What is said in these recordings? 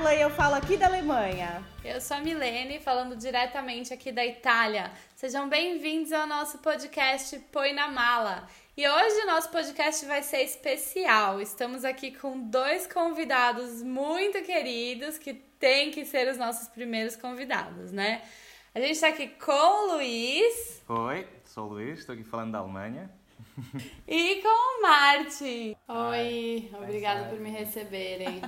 Carla e eu falo aqui da Alemanha. Eu sou a Milene, falando diretamente aqui da Itália. Sejam bem-vindos ao nosso podcast Põe na Mala. E hoje o nosso podcast vai ser especial. Estamos aqui com dois convidados muito queridos que têm que ser os nossos primeiros convidados, né? A gente está aqui com o Luiz. Oi, sou o Luiz, estou aqui falando da Alemanha. E com o Martin. Oi, obrigada por me receberem.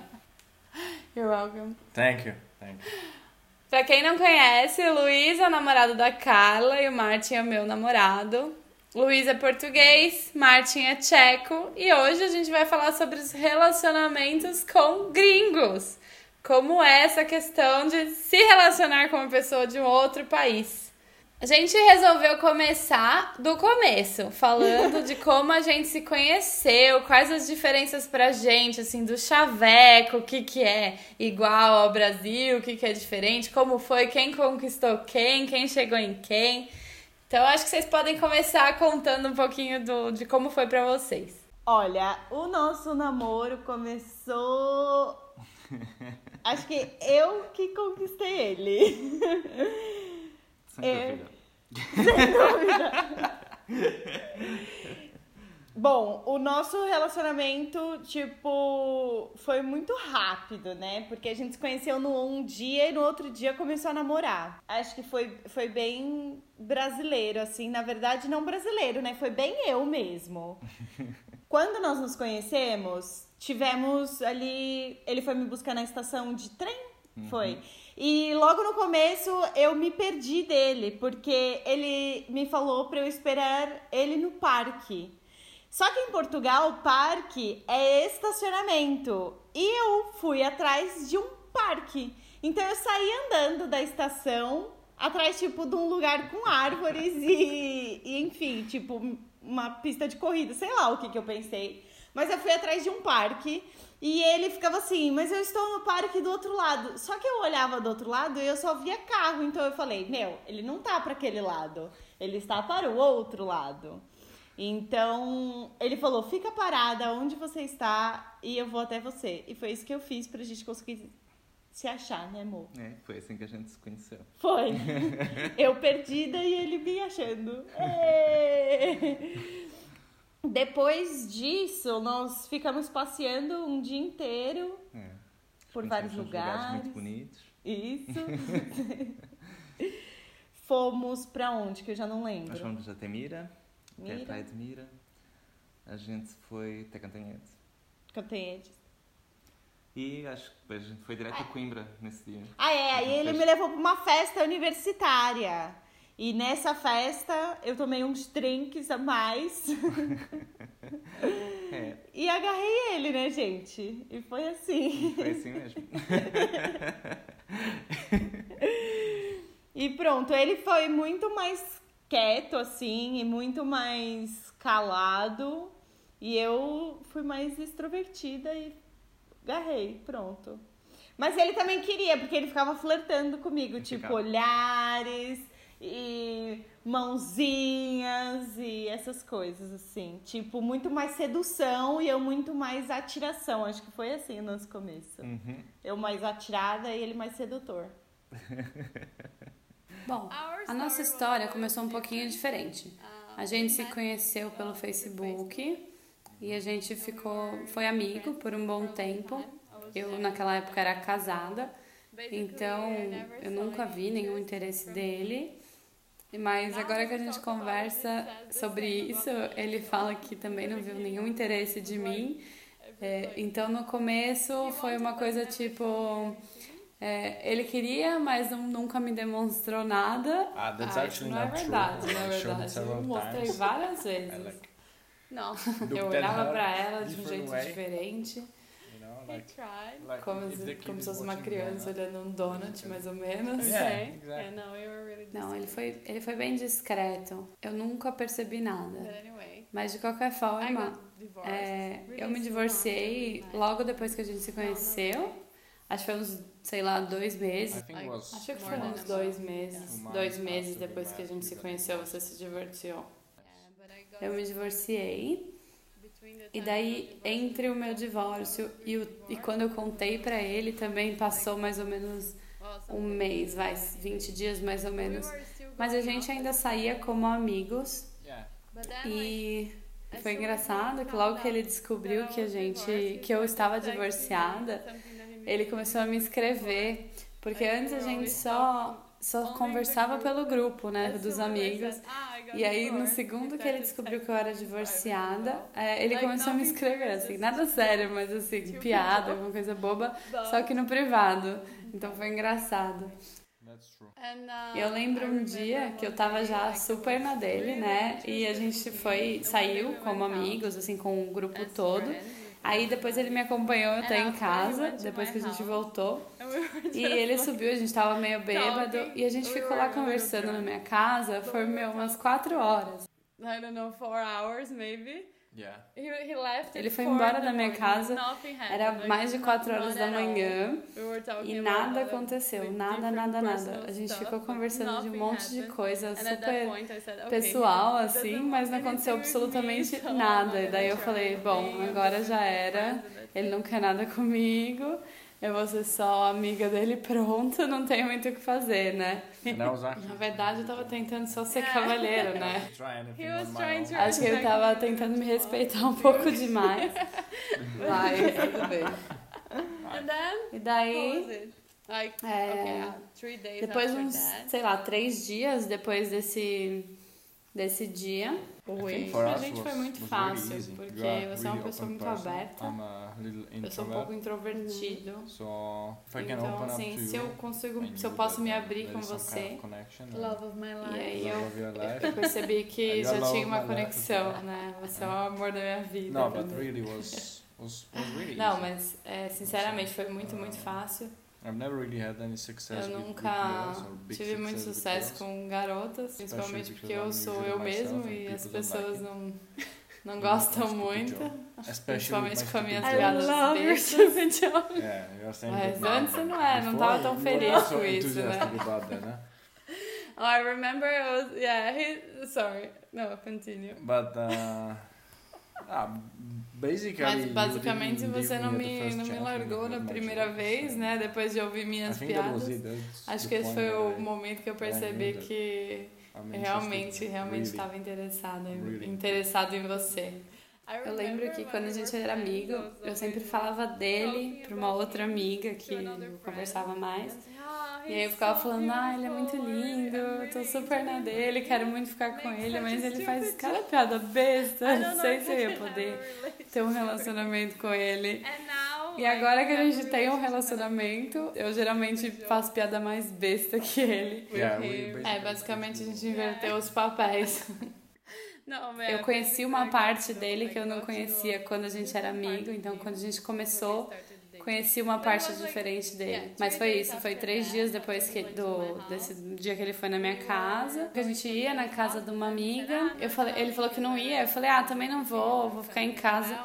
You're welcome. Thank you. Thank you. Pra quem não conhece, Luiz é o namorado da Carla e o Martin é o meu namorado. Luiz é português, Martin é tcheco e hoje a gente vai falar sobre os relacionamentos com gringos. Como é essa questão de se relacionar com uma pessoa de um outro país. A gente resolveu começar do começo, falando de como a gente se conheceu, quais as diferenças pra gente, assim, do chaveco, o que que é igual ao Brasil, o que que é diferente, como foi, quem conquistou quem, quem chegou em quem. Então, acho que vocês podem começar contando um pouquinho do, de como foi pra vocês. Olha, o nosso namoro começou. Acho que eu que conquistei ele. Sem É. Sem dúvida. Bom, o nosso relacionamento, tipo, foi muito rápido, né? Porque a gente se conheceu no um dia e no outro dia começou a namorar. Acho que foi, foi bem brasileiro, assim. Na verdade, não brasileiro, né? Foi bem eu mesmo. Quando nós nos conhecemos, tivemos ali. Ele foi me buscar na estação de trem, foi. E logo no começo eu me perdi dele, porque ele me falou pra eu esperar ele no parque. Só que em Portugal, parque é estacionamento. E eu fui atrás de um parque. Então eu saí andando da estação, atrás, tipo, de um lugar com árvores e, e, enfim, tipo, uma pista de corrida, sei lá o que, que eu pensei. Mas eu fui atrás de um parque e ele ficava assim, mas eu estou no parque do outro lado. Só que eu olhava do outro lado e eu só via carro, então eu falei, meu, ele não tá para aquele lado, ele está para o outro lado. Então, ele falou: fica parada onde você está e eu vou até você. E foi isso que eu fiz pra gente conseguir se achar, né, amor? É, foi assim que a gente se conheceu. Foi. Eu perdida e ele me achando. Depois disso, nós ficamos passeando um dia inteiro É. por vários uns lugares. muito bonitos. Isso. Fomos pra onde? Que eu já não lembro. Nós fomos até Mira, que é a Mira. praia de Mira. A gente foi até Cantanhete. Cantanhetes. E acho que depois a gente foi direto a Coimbra nesse dia. Ah, é. Aí ele me levou pra uma festa universitária. E nessa festa eu tomei uns drinks a mais É, e agarrei ele, né, gente? E foi assim. foi assim mesmo. E pronto, ele foi muito mais quieto, assim, e muito mais calado. E eu fui mais extrovertida e agarrei, pronto. Mas ele também queria, porque ele ficava flertando comigo, tipo, Ficava. olhares e mãozinhas e essas coisas, assim. Tipo, muito mais sedução e eu muito mais atiração. Acho que foi assim no nosso começo. Uhum. Eu mais atirada e ele mais sedutor. Bom, a nossa história começou um pouquinho diferente. A gente se conheceu pelo Facebook e a gente ficou, foi amigo por um bom tempo. Eu naquela época era casada, então eu nunca vi nenhum interesse dele. Mas agora que a gente conversa sobre isso, ele fala que também não viu nenhum interesse de mim. É, então no começo foi uma coisa tipo. é, ele queria, mas não- nunca me demonstrou nada. Ah, that's isso actually não é true. verdade, showed it verdade. Eu mostrei várias vezes. Não, eu olhava pra ela de um different jeito diferente, like, tried. like como, se, como fosse uma criança olhando um donut, mais ou menos. Yeah, Okay. exactly. Yeah, no, we were really Não, ele foi, ele foi bem discreto. Eu nunca percebi But nada. anyway, Mas de qualquer I forma, é, eu me divorciei logo depois que a gente se conheceu. Acho que foi uns, sei lá, dois I meses. think it was Acho que foi uns dois meses. Yeah. Dois Two meses depois que a gente se conheceu, você se divorciou. Eu me divorciei. E daí, entre o meu divórcio e, o, e quando eu contei pra ele, também passou mais ou menos um mês, vai, 20 dias mais ou menos. Mas a gente ainda saía como amigos. E foi engraçado que logo que ele descobriu que a gente que eu estava divorciada, ele começou a me escrever, porque antes a gente só só conversava pelo grupo, né, dos amigos. E aí no segundo que ele descobriu que eu era divorciada, é, ele começou a me escrever assim, nada sério, mas assim, piada, alguma coisa boba, só que no privado. Então foi engraçado. That's true. E eu lembro um dia que eu tava já super na dele, né? E a gente foi, saiu como amigos, assim, com o grupo todo. Aí depois ele me acompanhou até em casa, depois que a gente voltou. E ele subiu, a gente tava meio bêbado. E a gente ficou lá conversando na minha casa, foi meu, umas quatro horas. I don't know, four hours maybe. Yeah. Ele foi embora da minha casa, era mais de quatro horas da manhã e nada aconteceu, nada, nada, nada. A gente ficou conversando de um monte de coisa super pessoal, assim, mas não aconteceu absolutamente nada. E daí eu falei, bom, agora já era, ele não quer nada comigo. Eu vou ser só amiga dele, pronto, não tenho muito o que fazer, né? Actually Na verdade, eu tava tentando só ser cavalheiro, né? Acho que ele tava tentando me respeitar um pouco demais. Vai, tudo bem. E daí? Like, É, okay, days depois uns, that. sei lá, três dias depois desse, desse dia, I foi, think for pra us gente foi muito fácil, really porque você é uma pessoa muito person. aberta, I'm a little eu sou um pouco introvert. introvertido. So if I can Então, open up assim, to se eu consigo, se eu posso me abrir com some kind você, of and Love of my e life. aí love eu. Eu percebi que já tinha uma conexão, né? Você é o amor da minha vida. No, but também. really was was was really Não, mas é, sinceramente foi muito, muito fácil. I've never really had any success Eu nunca girls or big tive muito sucesso girls. com garotas, principalmente because porque eu I'm sou eu mesmo e as pessoas like não, não gostam muito. Principalmente with com as minhas piadas jokes. love your bestas. Yeah, you're saying Mas antes but não é, não tava tão feliz not so com isso, né? huh? Oh, I remember it was, yeah, he, sorry. No, continue. But uh, ah, basically, Mas you basicamente você não me, first não me largou na primeira vez, né? Depois de ouvir I minhas think that was piadas. Acho the que esse foi o that I- momento que eu percebi que realmente, realmente estava Really. interessado em você. Eu lembro que quando a gente era amigo, eu sempre falava dele pra uma outra amiga que eu conversava mais. E aí eu ficava falando, ah, ele é muito lindo, eu tô super na dele, quero muito ficar com ele, mas ele faz cada piada besta, não sei se eu ia poder ter um relacionamento com ele. E agora que a gente tem um relacionamento, eu geralmente faço piada mais besta que ele. É, basically- basicamente a gente inverteu os papéis. Eu conheci uma parte dele que eu não conhecia quando a gente era amigo, então quando a gente começou, conheci uma parte diferente dele. Mas foi isso, foi três dias depois que, do, desse dia que ele foi na minha casa, que a gente ia na casa de uma amiga. Eu falei, ele falou que não ia, eu falei, ah, também não vou, vou ficar em casa.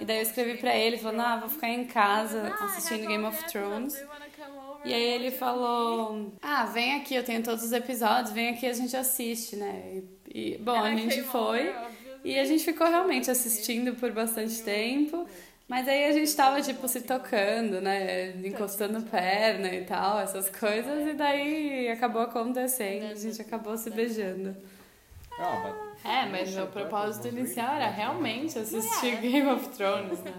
E daí eu escrevi pra ele, falando, ah, vou ficar em casa assistindo Game of Thrones. E aí ele falou, ah, vem aqui, eu tenho todos os episódios, vem aqui a gente assiste, né? E, e, bom, a gente foi e a gente ficou realmente assistindo por bastante tempo. Mas aí a gente tava, tipo, se tocando, né? Encostando perna e tal, essas coisas. E daí acabou acontecendo, a gente acabou se beijando. Ah, É, mas o propósito inicial era realmente assistir Game of Thrones, né?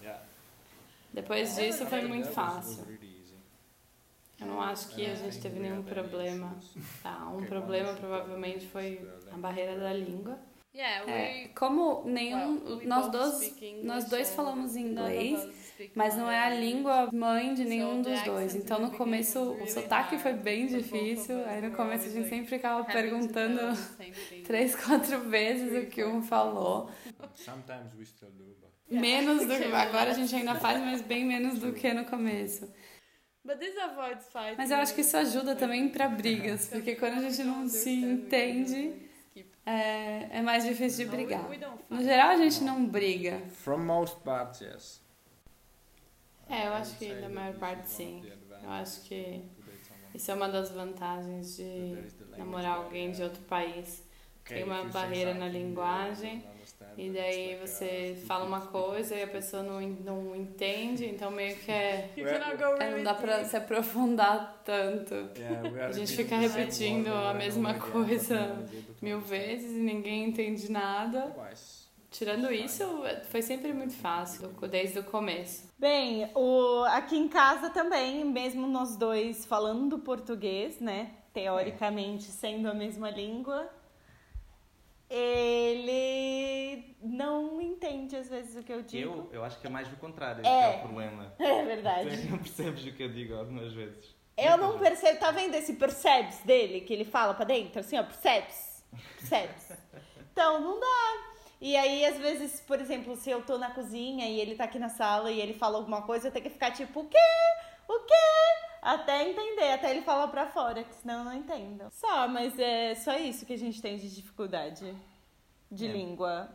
yeah. Depois disso foi muito fácil. Eu não acho que a gente teve nenhum problema. Tá, um problema provavelmente foi a barreira da língua. É, como nenhum, nós dois, nós dois falamos inglês, mas não é a língua mãe de nenhum dos dois. Então no começo o sotaque foi bem difícil. Aí no começo a gente sempre ficava perguntando três, quatro vezes o que um falou. Sometimes we still do, but Menos do que agora a gente ainda faz, mas bem menos do que no começo. Mas eu acho que isso ajuda também pra brigas, porque quando a gente não se entende, é, é mais difícil de brigar. No geral a gente não briga. from most parts, yes. É, eu acho que da maior parte sim. Eu acho que isso é uma das vantagens de namorar alguém de outro país. Tem uma barreira na linguagem E daí você fala uma coisa e a pessoa não, não entende, então meio que é. You cannot go é, não dá pra se aprofundar tanto. A gente fica repetindo a mesma coisa mil vezes e ninguém entende nada. Tirando isso, foi sempre muito fácil, desde o começo. Bem, o, aqui em casa também, mesmo nós dois falando português, né? Teoricamente sendo a mesma língua, ele não entende às vezes o que eu digo. Eu, eu acho que é mais do contrário, É. que é o problema. É Tu verdade. não percebes o que eu digo algumas vezes. Eu não percebo, tá vendo esse percebes dele que ele fala pra dentro? Assim, ó, percebes, percebes. Então, não dá. E aí, às vezes, por exemplo, se eu tô na cozinha e ele tá aqui na sala e ele fala alguma coisa, eu tenho que ficar tipo, o quê? O quê? Até entender, até ele falar pra fora, que senão eu não entendo. Só, mas é só isso que a gente tem de dificuldade de É. língua.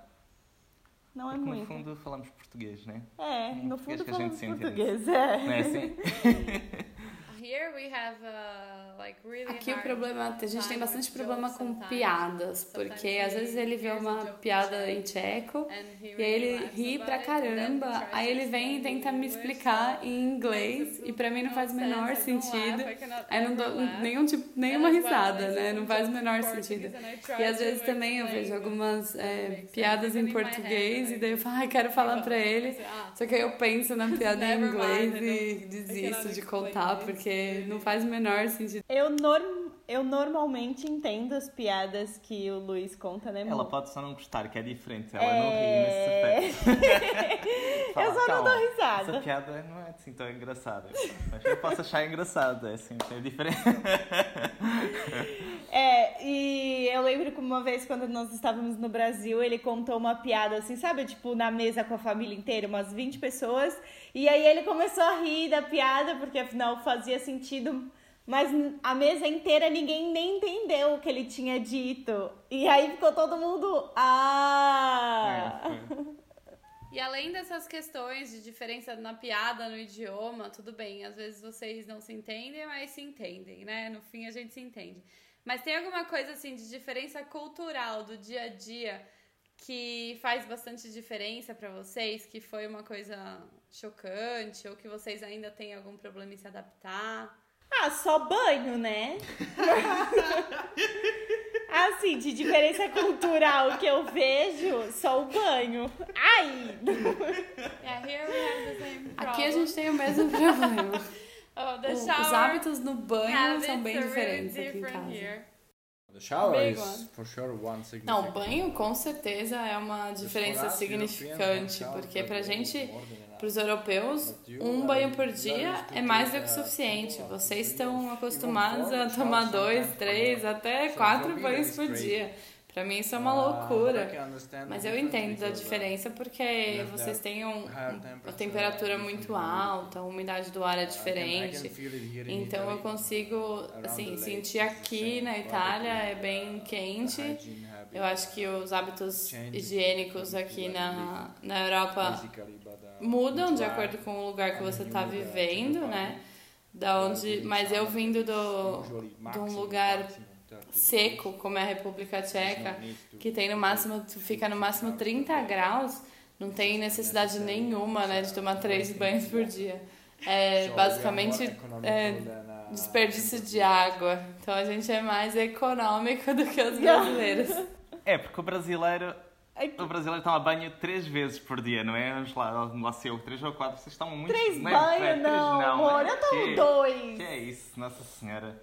Não é no muito. fundo falamos português, né? É, no fundo que a gente falamos português, é. Não é assim? Here we have uh, like really Aqui o problema, a gente tem bastante problema com piadas, porque às vezes ele vê a uma piada em tcheco e aí ele ri pra caramba, aí ele vem e tenta me explicar em inglês e pra mim não faz o menor sentido. Aí não dou nenhum tipo, nenhuma risada, né? Não faz o menor sentido. E às vezes também eu vejo algumas é, piadas em português e daí eu falo, ai, quero falar pra ele. Só que aí eu penso na piada em inglês e desisto de contar this. Porque não faz o menor sentido. Eu, norm, eu normalmente entendo as piadas que o Luiz conta, né, Ela amor? pode só não gostar, que é diferente. Ela É. não ri nesse aspecto. Fala, Eu só não "Calma, dou risada." Essa piada não é assim tão engraçada. Mas eu posso achar engraçada, é assim, é diferente. É, e eu lembro que uma vez quando nós estávamos no Brasil, ele contou uma piada assim, sabe? Tipo, na mesa com a família inteira, umas 20 pessoas. E aí ele começou a rir da piada, porque afinal fazia sentido. Mas a mesa inteira ninguém nem entendeu o que ele tinha dito. E aí ficou todo mundo. Ah! É. E além dessas questões de diferença na piada, no idioma, tudo bem, às vezes vocês não se entendem, mas se entendem, né? No fim a gente se entende. Mas tem alguma coisa assim de diferença cultural do dia a dia que faz bastante diferença pra vocês, que foi uma coisa chocante ou que vocês ainda têm algum problema em se adaptar? Ah, só banho, né? assim, de diferença cultural que eu vejo, só o banho. Ai! Yeah, here we have the same problem. Aqui a gente tem o mesmo problema. Oh, the O- shower Os hábitos no banho habits são bem really diferentes aqui em casa. here. The shower Big is one. for sure one significant. Não, banho com certeza é uma diferença significante, porque pra gente, para os europeus, um banho por dia é mais do que uh, suficiente. or Vocês estão acostumados a tomar dois, três, até quatro banhos por dia. Pra mim isso é uma I loucura. Mas eu entendo a uh, diferença porque vocês têm um, uma temperatura different muito humidity. alta, a umidade do ar é can diferente. Então eu consigo, assim, sentir aqui na Itália é bem quente. Eu acho que os hábitos higiênicos aqui na, na Europa mudam de acordo com o lugar que I você está vivendo, né? bath, Da onde, mas eu vindo do, de um lugar 30 seco, como é a República Tcheca, que tem no máximo, fica no máximo 30 graus, não tem necessidade nenhuma, né, de tomar três banhos por dia. É basicamente é, desperdício de água. Então a gente é mais econômico do que os brasileiros. É, porque o brasileiro. O brasileiro toma banho três vezes por dia, não é? Vamos lá, lá se eu, três ou quatro, vocês tomam muito Três não é? Banhos, não, não, amor. é? Eu tomo Que- dois. Que é isso, Nossa Senhora.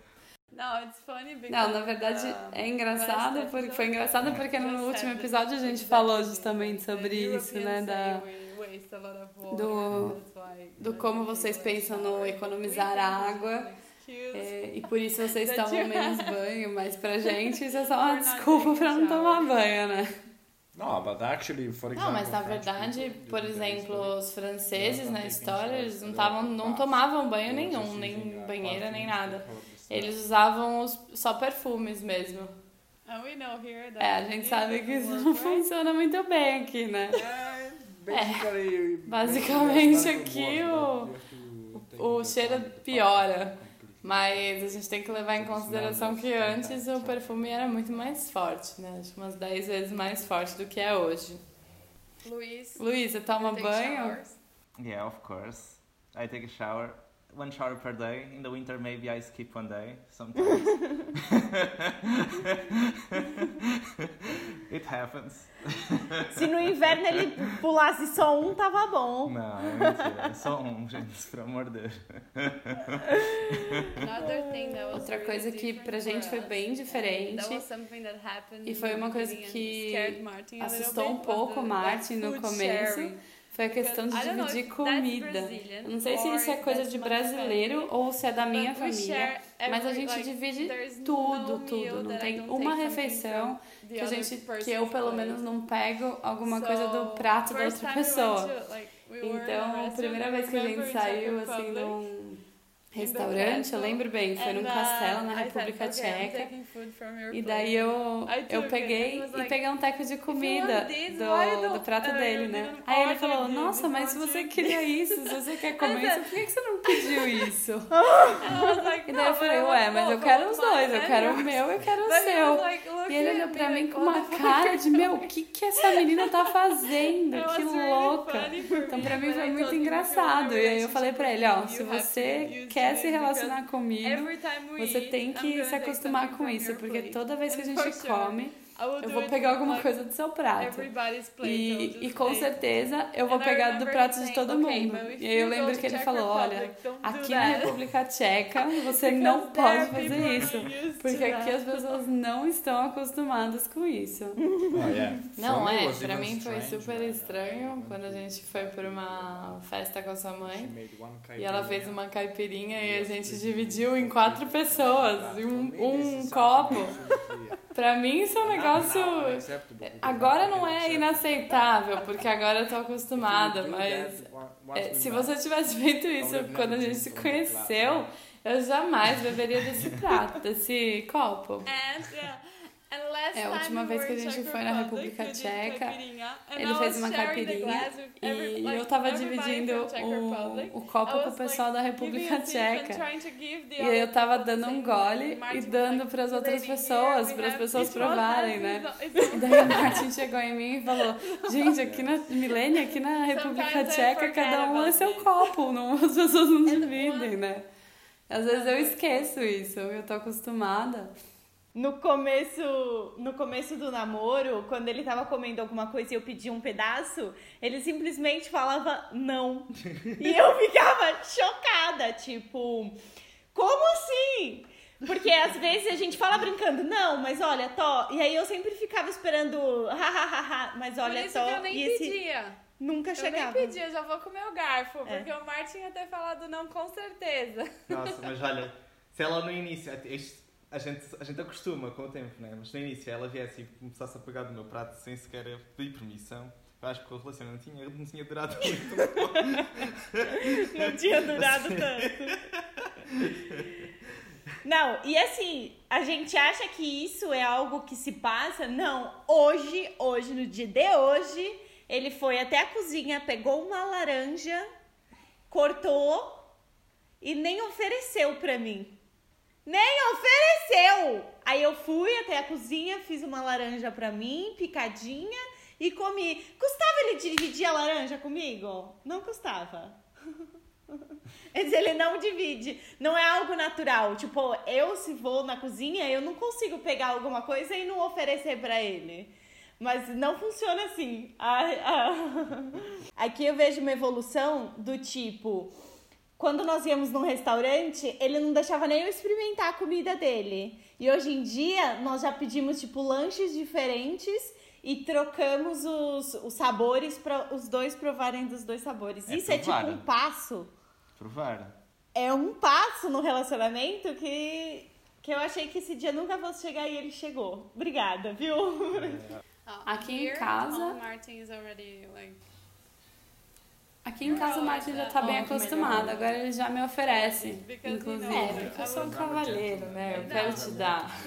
No, it's funny because Não, na verdade um, é engraçado, porque foi engraçado porque no último episódio a gente exactly falou justamente sobre isso, né, da say we waste a lot of water, do- why do como vocês pensam no economizar água. É, e por isso vocês tomam menos banho, mas pra gente isso é só uma desculpa pra não tomar banho, né? No, but actually, for example, Não, mas na verdade, por exemplo, os franceses na história, eles não, tavam, não tomavam banho nenhum, nem uh, banheira, nem nada. Eles usavam os, só perfumes mesmo. And we know here that É, a gente sabe que isso não funciona muito bem aqui, né? É, basically, basicamente basically, aqui it's o- o cheiro piora. Mas a gente tem que levar em consideração que antes o perfume era muito mais forte, né? Acho que umas 10 vezes mais forte do que é hoje. Luis. Luísa, toma take banho? showers. Yeah, of course. I take a shower. One shower per day. In the winter, maybe I skip one day. Sometimes. It happens. Se no inverno ele pulasse só um, tava bom. Não, é mentira. Só um, gente, pelo amor de Deus. Another thing that was Outra coisa que pra gente foi bem diferente e foi uma coisa que assustou um pouco o Martin no começo. Foi a questão de dividir comida. Eu não sei se isso é coisa de brasileiro ou se é da minha família. Mas a gente divide tudo, tudo. Não tem uma refeição que a gente, que eu pelo menos não pego alguma coisa do prato da outra pessoa. Então, a primeira vez que a gente saiu assim num restaurante, eu lembro bem, foi and, num castelo na República "Okay, I'm Tcheca. E plate." daí eu, eu peguei e peguei um teco de comida do, do prato dele, né? Aí ele falou, nossa, mas se você you?" queria isso, se você quer comer isso, por que você não pediu isso? E daí eu "No, falei, ué, mas eu both, quero os dois, eu quero o yours." meu, eu quero o seu. E ele olhou pra mim com uma "What the cara de, meu, o que que essa menina tá fazendo? Que louca. Então pra mim foi muito told him, "If you want a engraçado. E aí eu falei pra ele, ó, se você used quer se relacionar comigo, você tem que se acostumar com isso, porque toda vez que a gente come, eu vou pegar alguma like coisa do seu prato. E, just e com take. certeza eu vou pegar do remember prato de todo "Okay, mundo. E aí eu lembro que ele falou, olha, aqui na that." República Tcheca você Because não pode people fazer are isso. used to Porque aqui as pessoas não estão acostumadas com isso. Oh, yeah. Não, For me, é, pra mim foi strange super when, uh, estranho quando a gente foi pra uma festa com a sua mãe. E ela caipirinha. fez uma caipirinha e a gente dividiu em quatro pessoas, e um, um copo. Pra mim isso é um negócio. not unacceptable, because Agora não é inaceitável, porque agora eu tô If you acostumada, mas é, we se met, você tivesse feito isso would quando a gente se conheceu, right? eu jamais beberia desse prato, desse copo. And last É, a última vez que a gente foi na República Tcheca, ele fez uma caipirinha e eu tava dividindo o, o copo com o pessoal da República Tcheca. E eu tava dando um gole e dando like, pras outras "Lady, here pessoas, para as pessoas provarem, né? E daí o Martin chegou em mim e falou: Gente, aqui na Milênia, aqui na República Tcheca, cada um é seu copo, não, as pessoas não dividem, né? Às vezes eu esqueço isso, eu tô acostumada. No começo, no começo do namoro, quando ele tava comendo alguma coisa e eu pedia um pedaço, ele simplesmente falava não. e eu ficava chocada, tipo, como assim? Porque às vezes a gente fala brincando, não, mas olha, Tó. E aí eu sempre ficava esperando, hahaha, mas Por olha, isso Tó. que eu nem e esse pedia. nunca Eu chegava. nem pedia, eu já vou comer o garfo. É. Porque o Martin ia ter falado não com certeza. Nossa, mas olha, se ela no início, a, gente, a gente acostuma com o tempo, né? Mas no início ela viesse e começasse a pegar do meu prato sem sequer pedir permissão, eu acho que o relacionamento não tinha, não tinha durado muito. Não tinha durado tanto. Não, e assim, a gente acha que isso é algo que se passa? Não. Hoje, hoje, no dia de hoje, ele foi até a cozinha, pegou uma laranja, cortou e nem ofereceu pra mim. Nem ofereceu! Aí eu fui até a cozinha, fiz uma laranja pra mim, picadinha, e comi. Custava ele dividir a laranja comigo? Não custava. Ele não divide. Não é algo natural. Tipo, eu se vou na cozinha, eu não consigo pegar alguma coisa e não oferecer pra ele. Mas não funciona assim. Aqui eu vejo uma evolução do tipo. Quando nós íamos num restaurante, ele não deixava nem eu experimentar a comida dele. E hoje em dia, nós já pedimos, tipo, lanches diferentes e trocamos os, os sabores para os dois provarem dos dois sabores. É Isso é tipo um passo. Provar. É um passo no relacionamento que, que eu achei que esse dia nunca fosse chegar e ele chegou. Obrigada, viu? Oh, Aqui em casa- Martin is already like Aqui em casa o Martin já tá bem acostumado, agora ele já me oferece, inclusive. É, porque eu sou um cavalheiro, né? Eu quero te dar.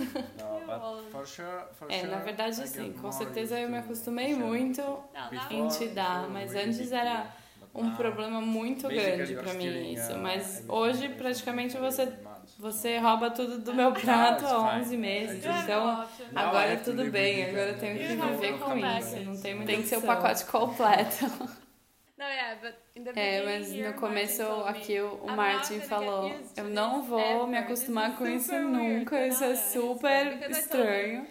É, na verdade I sim, com certeza eu me acostumei muito em te it dar, was mas antes era um now, problema muito grande pra mim stealing, isso, uh, mas everything hoje praticamente me você você rouba tudo do meu prato há fine. 11 meses, então Now I agora have to tudo live bem, with it agora eu tenho que viver com isso, não tem muita Tem que ser o pacote completo. No, yeah, but in the É, beginning mas no começo aqui o o "I'm not Martin falou, eu não vou me acostumar com is isso weird nunca, isso é nada." Because super estranho.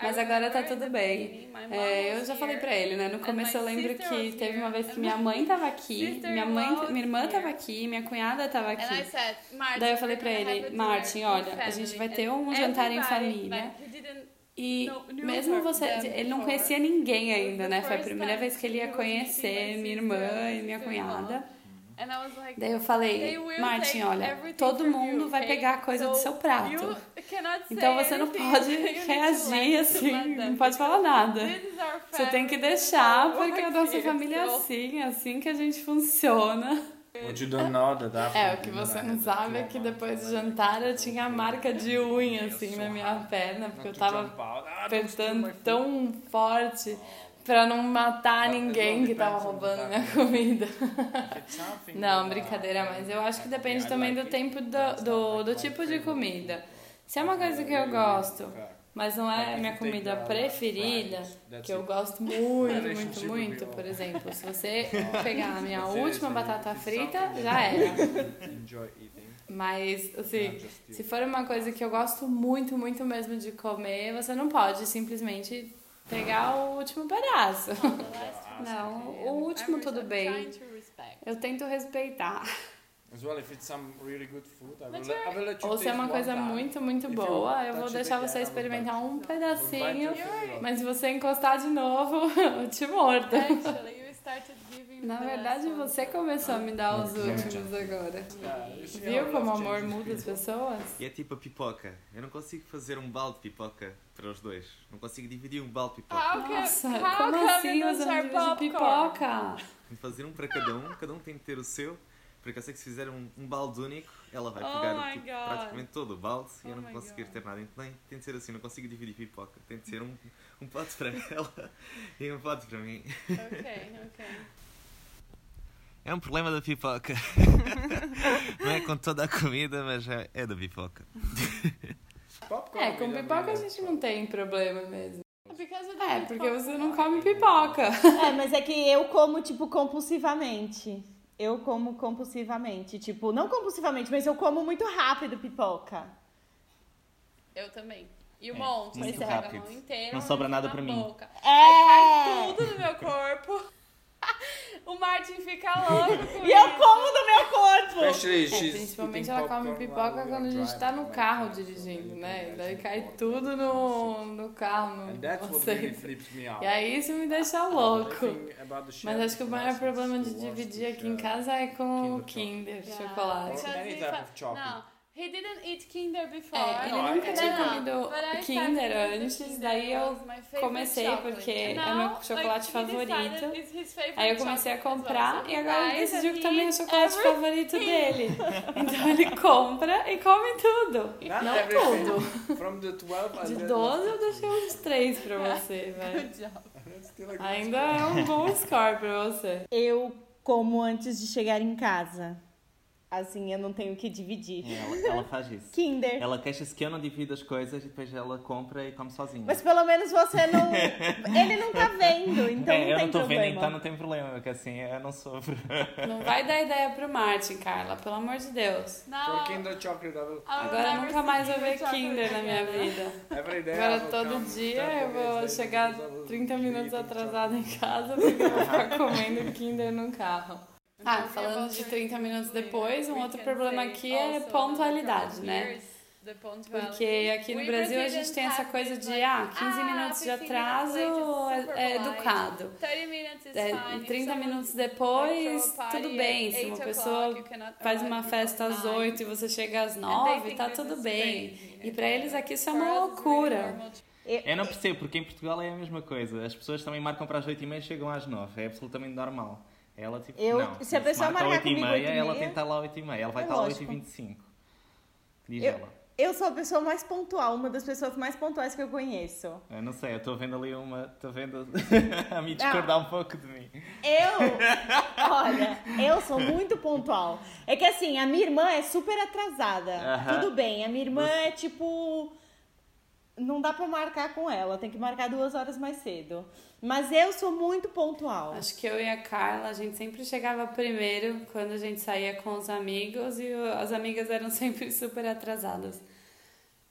Mas agora tá tudo bem. É, eu já falei pra ele, né? No começo eu lembro que teve uma vez que minha mãe tava aqui, minha mãe, minha irmã tava aqui, minha cunhada tava aqui. said, "Martin, Daí eu falei pra ele, Martin, in olha, a family." gente vai ter um jantar em família. E knew mesmo você, ele não conhecia ninguém ainda, né? Foi a primeira vez que ele ia conhecer minha irmã e minha cunhada. Daí eu falei, Martin, olha, todo mundo vai pegar a coisa do seu prato. Então você não pode reagir assim, não pode falar nada. Você tem que deixar, so porque a nossa família é assim, é assim que a gente funciona. Don't know that after É, o que você não had sabe é que jump depois do jantar eu tinha marca de unha assim na minha perna, porque eu tava apertando tão forte pra não matar ninguém que tava roubando minha comida. Não, brincadeira, mas eu acho que depende também do tempo do, do, do tipo de comida. Se é uma coisa que eu gosto, mas não é minha comida preferida, que eu gosto muito, muito, muito, por exemplo, se você pegar a minha última batata frita, já era. Enjoy eating. Mas, assim, se for uma coisa que eu gosto muito, muito mesmo de comer, você não pode simplesmente pegar o último pedaço. Não, o último I'm tudo bem. Eu tento respeitar. As well, if it's some really good food, I will, I will let you Ou se é uma one coisa time. muito, muito If you boa, eu vou deixar again, você experimentar um pedacinho. Mas se você encostar de novo, eu te mordo. Actually, you started giving Na verdade, você começou a me dar os últimos agora. Viu como o amor muda as people? pessoas? E é tipo a pipoca. Eu não consigo fazer um balde de pipoca para os dois. Não consigo dividir um balde de pipoca. Can, Nossa, como assim você não divide pipoca? Fazer um para cada um. Cada um tem de ter o seu. Porque eu sei que se fizer um, um balde único, ela vai Oh pegar tipo, praticamente todo o balde e Oh eu não vou conseguir God. ter nada. Então tem, tem de ser assim, não consigo dividir pipoca. Tem de ser um, um pote para ela e um pote para mim. Ok, ok. É um problema da pipoca. não é com toda a comida, mas é, é da pipoca. Popcorn É, com pipoca a gente não tem problema mesmo. É, eat porque você não come pipoca. É, mas é que eu como, tipo, compulsivamente. Eu como compulsivamente. Tipo, não compulsivamente, mas eu como muito rápido pipoca. Eu também. E um É, monte, muito assim, pega a mão inteira, Não sobra na nada pra mim. boca. É! Aí cai tudo no meu corpo. O Martin fica louco E eu como do meu corpo! É, principalmente ela come pipoca quando a gente tá no driving, carro dirigindo, né? you Daí cai tudo no, no carro, no. E aí isso me deixa louco. Mas acho que o maior problema de dividir aqui em casa é com o Kinder chocolate. Não, he didn't eat Kinder before. É, ele Não, nunca é- tinha é- comido Kinder antes, Kinder, daí eu comecei chocolate. porque é now, meu chocolate like, favorito. Aí eu comecei a comprar well. So e agora ele decidiu que também é o chocolate everything. favorito dele. Então ele compra e come tudo. Not Não everything. tudo. From the 12, I De let 12 eu deixei uns 3 pra você, velho. Ainda é um bom score pra você. Eu como antes de chegar em casa. Assim, eu não tenho o que dividir. Ela, ela faz isso. Kinder. Ela queixa-se que eu não divido as coisas e depois ela compra e come sozinha. Mas pelo menos você não. Ele não tá vendo, então é, não eu tem não tô problema. vendo, então não tem problema, porque assim eu não sofro. Não vai dar ideia pro Martin, Carla, pelo amor de Deus. For Now, Kinder chocolate, will, will Agora never nunca mais vou ver Kinder na minha again. vida. every day I Agora todo dia 30 eu vou chegar because I will 30 be minutos atrasada em casa porque eu vou ficar comendo Kinder no carro. Ah, falando de 30 minutos depois, um outro problema aqui é pontualidade, né? Porque aqui no Brasil a gente tem essa coisa de, ah, 15 minutos de atraso é, é educado. 30 minutes is É, fine. 30 If minutos depois, throw a party tudo bem. at Se uma 8 pessoa o'clock, you cannot faz uma festa às 9. 8 e você chega às And they 9, think tá tudo bem. E pra eles aqui isso é For uma loucura. Eu não percebo, porque em Portugal é a mesma coisa. As pessoas também marcam para as 8h30 e chegam às 9 É absolutamente normal. Ela, tipo, Eu- não. se a pessoa marca marcar comigo 8h30, 8h30, ela tem que estar lá 8h30. Ela vai é estar lá lógico. 8h25. Diz Eu- ela. Eu sou a pessoa mais pontual, uma das pessoas mais pontuais que eu conheço. Eu não sei, eu estou vendo ali uma. Estou vendo a me discordar um pouco de mim. Eu, olha, eu sou muito pontual. É que assim, a minha irmã é super atrasada. Aham. Tudo bem, a minha irmã é tipo. Não dá pra marcar com ela, tem que marcar duas horas mais cedo. Mas eu sou muito pontual. Acho que eu e a Carla, a gente sempre chegava primeiro quando a gente saía com os amigos e as amigas eram sempre super atrasadas.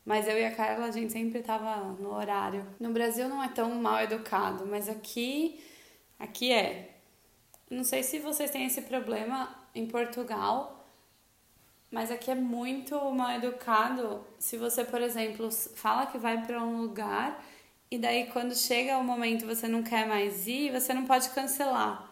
Mas eu e a Carla, a gente sempre tava no horário. No Brasil não é tão mal educado, mas aqui, aqui é. Não sei se vocês têm esse problema em Portugal, mas aqui é muito mal educado se você, por exemplo, fala que vai para um lugar e daí quando chega o momento você não quer mais ir, você não pode cancelar.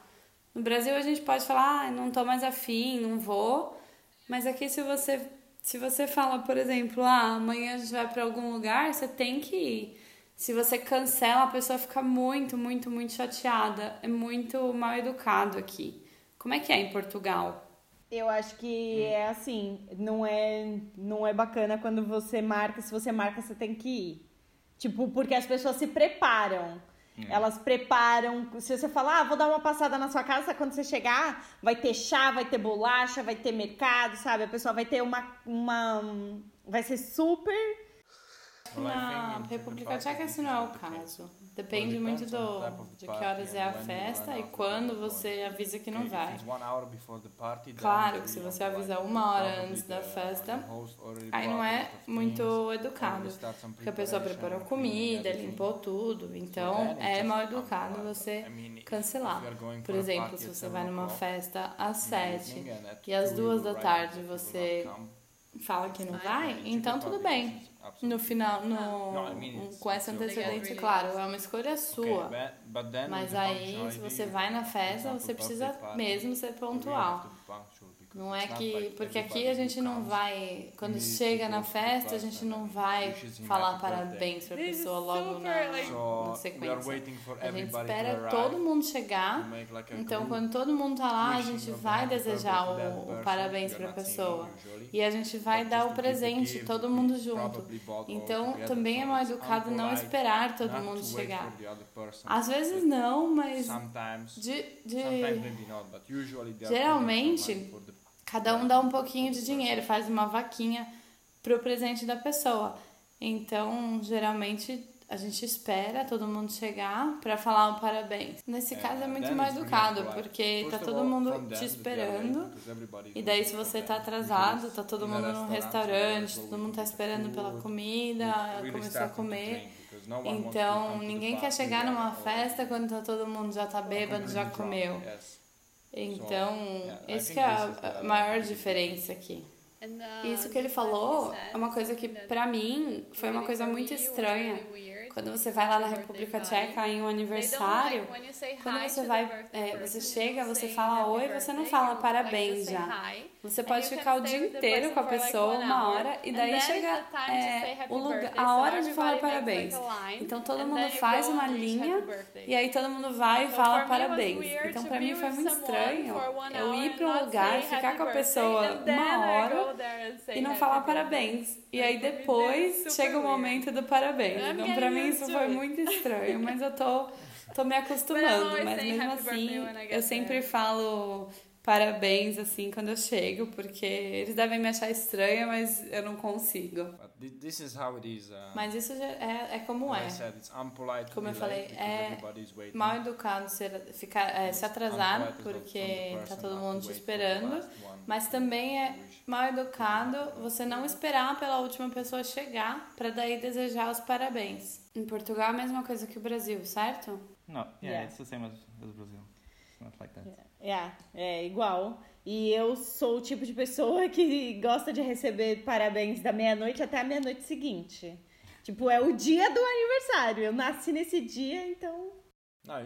No Brasil a gente pode falar, ah, não tô mais afim, não vou. Mas aqui se você se você fala, por exemplo, ah, amanhã a gente vai para algum lugar, você tem que ir. Se você cancela, a pessoa fica muito, muito, muito chateada. É muito mal educado aqui. Como é que é em Portugal? Eu acho que é assim, não é, não é bacana quando você marca, se você marca, você tem que ir. Tipo, porque as pessoas se preparam. Elas preparam. Se você falar, ah, vou dar uma passada na sua casa, quando você chegar, vai ter chá, vai ter bolacha, vai ter mercado, sabe? A pessoa vai ter uma. uma vai ser super. Na República Tcheca isso não é o caso. Depende muito do, de que horas é a festa e quando você avisa que não vai. Claro que se você avisa uma hora antes da festa, aí não é muito educado. Porque a pessoa preparou comida, limpou tudo. Então é mal educado você cancelar. Por exemplo, se você vai numa festa às sete e às duas da tarde você fala que não vai, então tudo bem. No final, no, com essa antecedência, claro, é uma escolha sua. Mas aí, se você vai na festa, você precisa mesmo ser pontual. Não é que. Porque aqui a gente não vai. Quando chega na festa, a gente não vai falar parabéns pra pessoa logo na, na sequência. A gente espera todo mundo chegar. Então, quando todo mundo tá lá, a gente vai desejar o, o parabéns pra pessoa. E a gente vai dar o presente, todo mundo junto. Então, também é mal educado não esperar todo mundo chegar. Às vezes não, mas de, de Geralmente, cada um dá um pouquinho de dinheiro, faz uma vaquinha pro presente da pessoa. Então, geralmente a gente espera todo mundo chegar pra falar um parabéns. Nesse caso é muito mal educado, porque tá todo mundo te esperando. E daí se você tá atrasado, tá todo mundo no restaurante, todo mundo tá esperando pela comida, começou a comer. Então, ninguém quer chegar numa festa quando tá todo mundo já tá bêbado, já comeu. Então, esse que é a maior diferença aqui. Isso que ele falou é uma coisa que, pra mim, foi uma coisa muito estranha. Quando você vai lá na República Tcheca em um aniversário, quando você vai, é, você chega, você fala oi, você não fala parabéns já. Você pode ficar o dia inteiro com a pessoa, uma hora, e daí chega é, o lugar, a hora de falar parabéns. Então todo mundo faz uma linha e aí todo mundo vai e fala parabéns. Então pra mim foi muito estranho eu ir pra um lugar, ficar com a pessoa uma hora e não falar parabéns. E aí depois chega o momento do parabéns. Então pra mim isso foi muito estranho, mas eu tô, tô me acostumando. Mas mesmo assim, eu sempre falo parabéns assim quando eu chego, porque eles devem me achar estranha, mas eu não consigo. Mas isso já é, é como é. Como eu falei, é mal educado ser, ficar, é, se atrasar porque tá todo mundo te esperando, mas também é mal educado você não esperar pela última pessoa chegar pra daí desejar os parabéns. Em Portugal é a mesma coisa que o Brasil, certo? No, yeah, Yeah. it's the same as, as Brazil. It's not like that. É, é igual. E eu sou o tipo de pessoa que gosta de receber parabéns da meia-noite até a meia-noite seguinte. Tipo, é o dia do aniversário. Eu nasci nesse dia, então.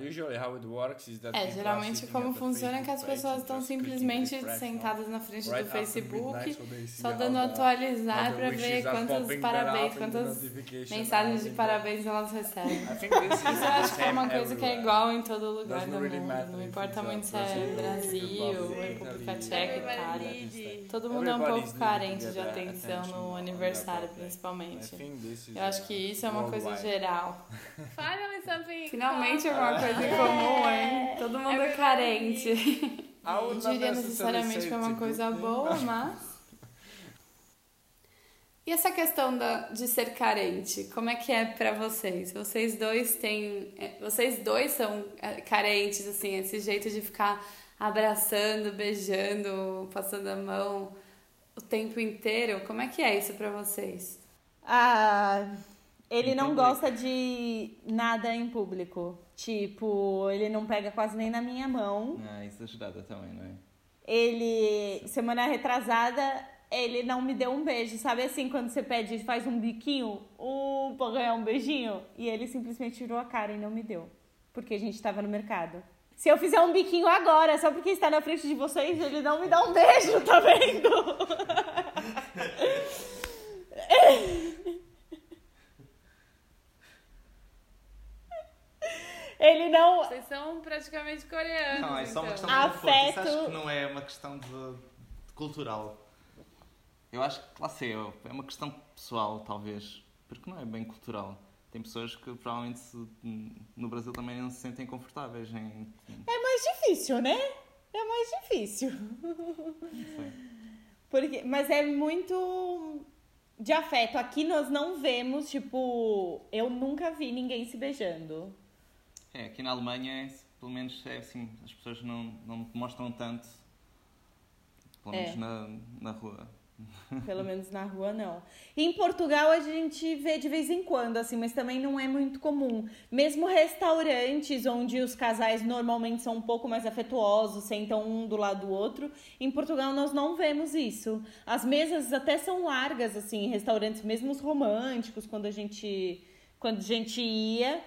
Usually how it works is that É, geralmente como funciona é que as Facebook pessoas estão simplesmente no? sentadas na frente Right do Facebook, só dando atualizar wishes ver quantos parabéns, quantas mensagens de parabéns elas recebem. Isso eu acho que é uma coisa que é igual em todo lugar do mundo. Não importa muito se é Brasil, República Tcheca, Itália. Todo mundo é um pouco carente de atenção no aniversário, principalmente. Eu acho que isso é uma coisa geral. Finally something. Finalmente alguma coisa em comum, hein? Todo mundo é carente. I Não diria necessariamente que é uma coisa boa, mas. E essa questão da, de ser carente, como é que é pra vocês? Vocês dois têm. é, Vocês dois são é, carentes, assim, esse jeito de ficar abraçando, beijando, passando a mão o tempo inteiro. Como é que é isso pra vocês? Ah, ele não gosta de nada em público. Tipo, ele não pega quase nem na minha mão. Ah, exagerada também, não é? Ele, semana retrasada, ele não me deu um beijo. Sabe assim, quando você pede, faz um biquinho, um, pra ganhar um beijinho? E ele simplesmente tirou a cara e não me deu. Porque a gente tava no mercado. Se eu fizer um biquinho agora, só porque está na frente de vocês, ele não me dá um beijo, tá vendo? Ele não. Vocês são praticamente coreanos. Não, é só uma então. questão de conforto. Isso Afeto. acho que não é uma questão de, de cultural. Eu acho que, lá sei eu, é uma questão pessoal, talvez. Porque não é bem cultural. Tem pessoas que provavelmente se- no Brasil também não se sentem confortáveis em. É mais difícil, né? É mais difícil. Sei. Porque, mas é muito de afeto. Aqui nós não vemos, tipo, eu nunca vi ninguém se beijando. É, aqui na Alemanha, é, pelo menos é assim, as pessoas não, não mostram tanto, pelo É. menos na, na rua. Pelo menos na rua, não. Em Portugal a gente vê de vez em quando, assim, mas também não é muito comum. Mesmo restaurantes onde os casais normalmente são um pouco mais afetuosos, sentam um do lado do outro, em Portugal nós não vemos isso. As mesas até são largas, assim, em restaurantes, mesmo os românticos, quando a gente, quando a gente ia.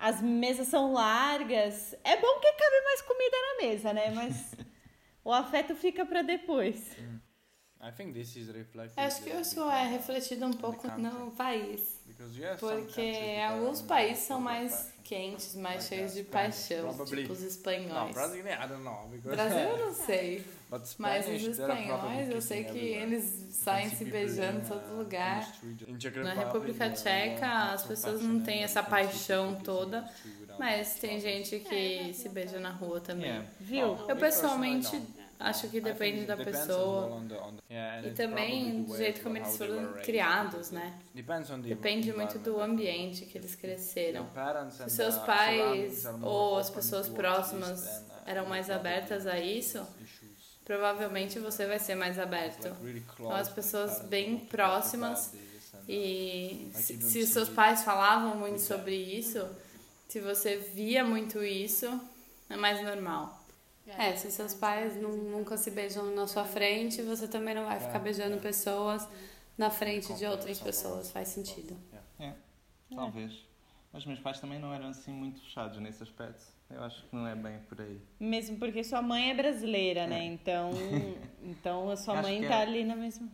As mesas são largas. É bom que cabe mais comida na mesa, né? Mas o afeto fica pra depois. I think this is reflected. Acho que isso é refletido um pouco no país. Porque countries that are alguns more países são mais quentes, mais Like cheios de paixão, tipo os espanhóis. Brazil, I don't know. Because Brasil eu não sei, But mas os espanhóis eu sei que everywhere. eles saem se beijando em todo lugar. Na Republic, República Tcheca, as pessoas não têm and essa see paixão toda, without mas tem gente que se beija na rua também. Yeah. Viu? Eu pessoalmente. Acho que depende da pessoa e também do jeito to como eles they foram criados, né? Depends on the Depende muito do ambiente que eles cresceram. Se seus pais ou as pessoas próximas uh, eram mais abertas a isso, provavelmente você vai ser mais aberto. Então, as pessoas bem próximas uh, E Like se, se seus pais falavam muito sobre isso, se você via muito isso, é mais normal. É, se seus pais nu- nunca se beijam na sua frente, você também não vai ficar beijando pessoas na frente de outras pessoas. Faz sentido. Talvez. Mas meus pais também não eram assim muito fechados nesse aspecto. Eu acho que não é bem por aí. Mesmo porque sua mãe é brasileira, né? Então, então a sua mãe que tá é. ali na mesma.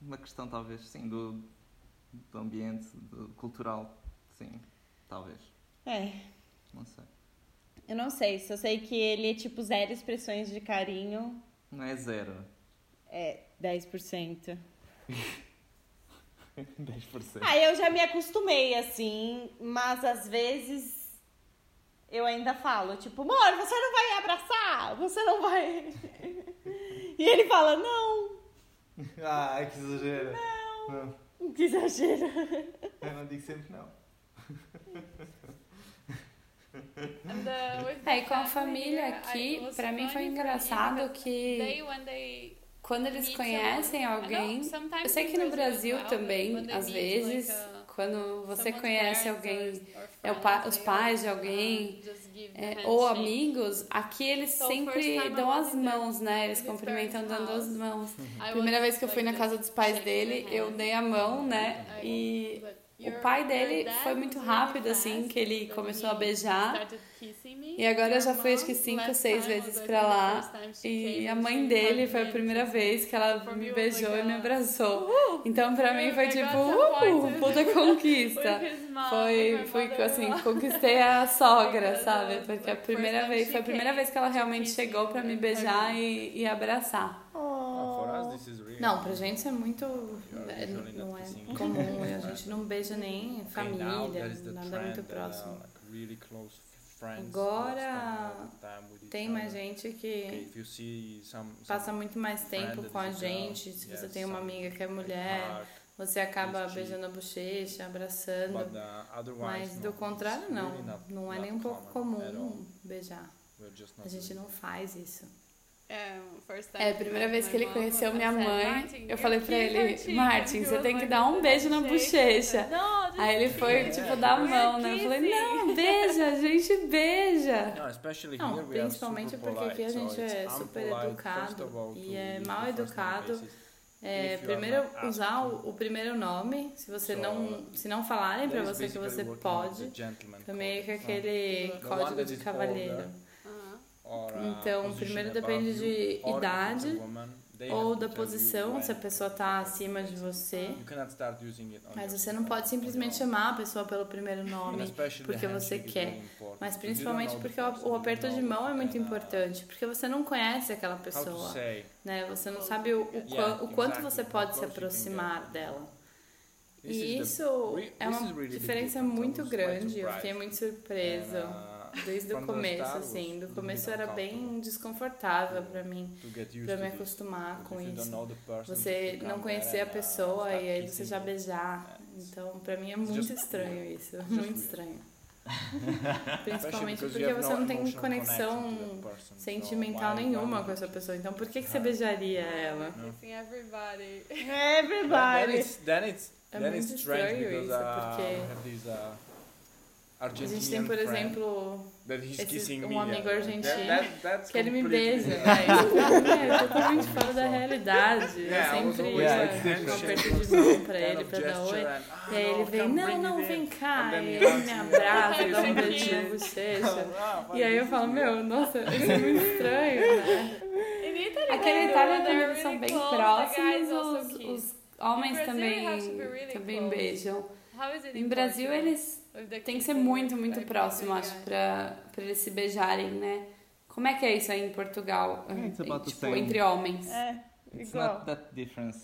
Uma questão talvez, sim, do, do ambiente, do cultural. Sim, talvez. É, Não sei. Eu não sei, só sei que ele é tipo zero expressões de carinho, Não é zero. é 10%. 10%. Ah, eu já me acostumei assim, mas às vezes eu ainda falo, tipo, amor, você não vai me abraçar? Você não vai. E ele fala, não, Ah, que exagero. Não. que exagero. Eu não digo sempre não. É, e com a família aqui, pra mim foi engraçado que quando eles conhecem alguém, eu sei que no Brasil também, às vezes, uh, quando você conhece alguém é pa- os pais de alguém, uh, give é, ou amigos, aqui eles sempre dão as mãos, né? Eles cumprimentam dando as mãos. Primeira vez que eu fui na casa dos pais dele, eu dei a mão, né? E o pai dele foi muito rápido, assim, que ele começou a beijar. E agora eu já fui acho que cinco, seis vezes pra lá. E a mãe dele foi a primeira vez que ela me beijou e me abraçou. Então pra mim foi tipo, uh, puta conquista. Foi, foi assim, conquistei a sogra, sabe? Porque a primeira vez, foi a primeira vez que ela realmente chegou pra me beijar e, e abraçar. Não, pra gente é muito. É- não é kissing. comum. A gente não beija nem família, nada muito uh, próximo. Agora, Tem mais gente que passa muito mais tempo com a gente. Se você tem uma amiga que é mulher, você acaba beijando a bochecha, abraçando. uh, Mas do contrário, não. Não é nem um pouco comum beijar. A gente não faz isso. É, É, a primeira vez que ele conheceu minha mãe, eu falei pra ele, Martin, você tem que dar um beijo na bochecha. Aí ele foi, tipo, dar a mão, né? Eu falei, não, beija, a gente beija. Não, principalmente porque aqui a gente é super educado e é mal educado. É, primeiro usar o, o primeiro nome, se você não, se não falarem is você que você pode, gentleman é aquele código de cavalheiro. Então, primeiro depende de idade ou da posição, se a pessoa tá acima de você. Mas você não pode simplesmente chamar a pessoa pelo primeiro nome. porque você quer. very important. Mas principalmente porque o, aperto de mão é muito uh, importante. Porque você não conhece aquela pessoa, né? Você não sabe o, o, quanto você pode se aproximar dela. E isso é uma diferença muito grande. Eu fiquei muito surpreso. Desde o começo, assim. was Do começo era bem uncomfortable desconfortável pra mim, to get used pra to me this. acostumar com if you don't isso. know the person, Você you não conhecer a pessoa e aí você já beijar. Yes. Então, pra mim é muito just estranho isso. Muito estranho. Principalmente porque você não tem conexão sentimental nenhuma com essa pessoa. Então, por que, que você beijaria ela? Kissing everybody. Then Everybody. it's, then it's, É then muito it's strange estranho isso, uh, porque uh, A gente tem, por friend exemplo, that he's esse- um amigo argentino that- that- que ele me beija. Né? É totalmente fora da realidade. Yeah, Eu sempre always ia like, com um aperto de mão pra ele of pra dar oi. and, ah, E aí ele vem, não, não, vem cá. E ele me abraça, dá um beijinho na bochecha. Ah, E aí eu falo, meu, nossa, isso é muito estranho, né? Aqui na Itália também são bem próximos, os, os homens também, também beijam. How is it Em in Brasil, eles Tem que ser muito, muito próximo, acho, pra, pra eles se beijarem, né? Como é que é isso aí em Portugal? Yeah, it's about the tipo, same. entre homens. É, It's igual. not that difference.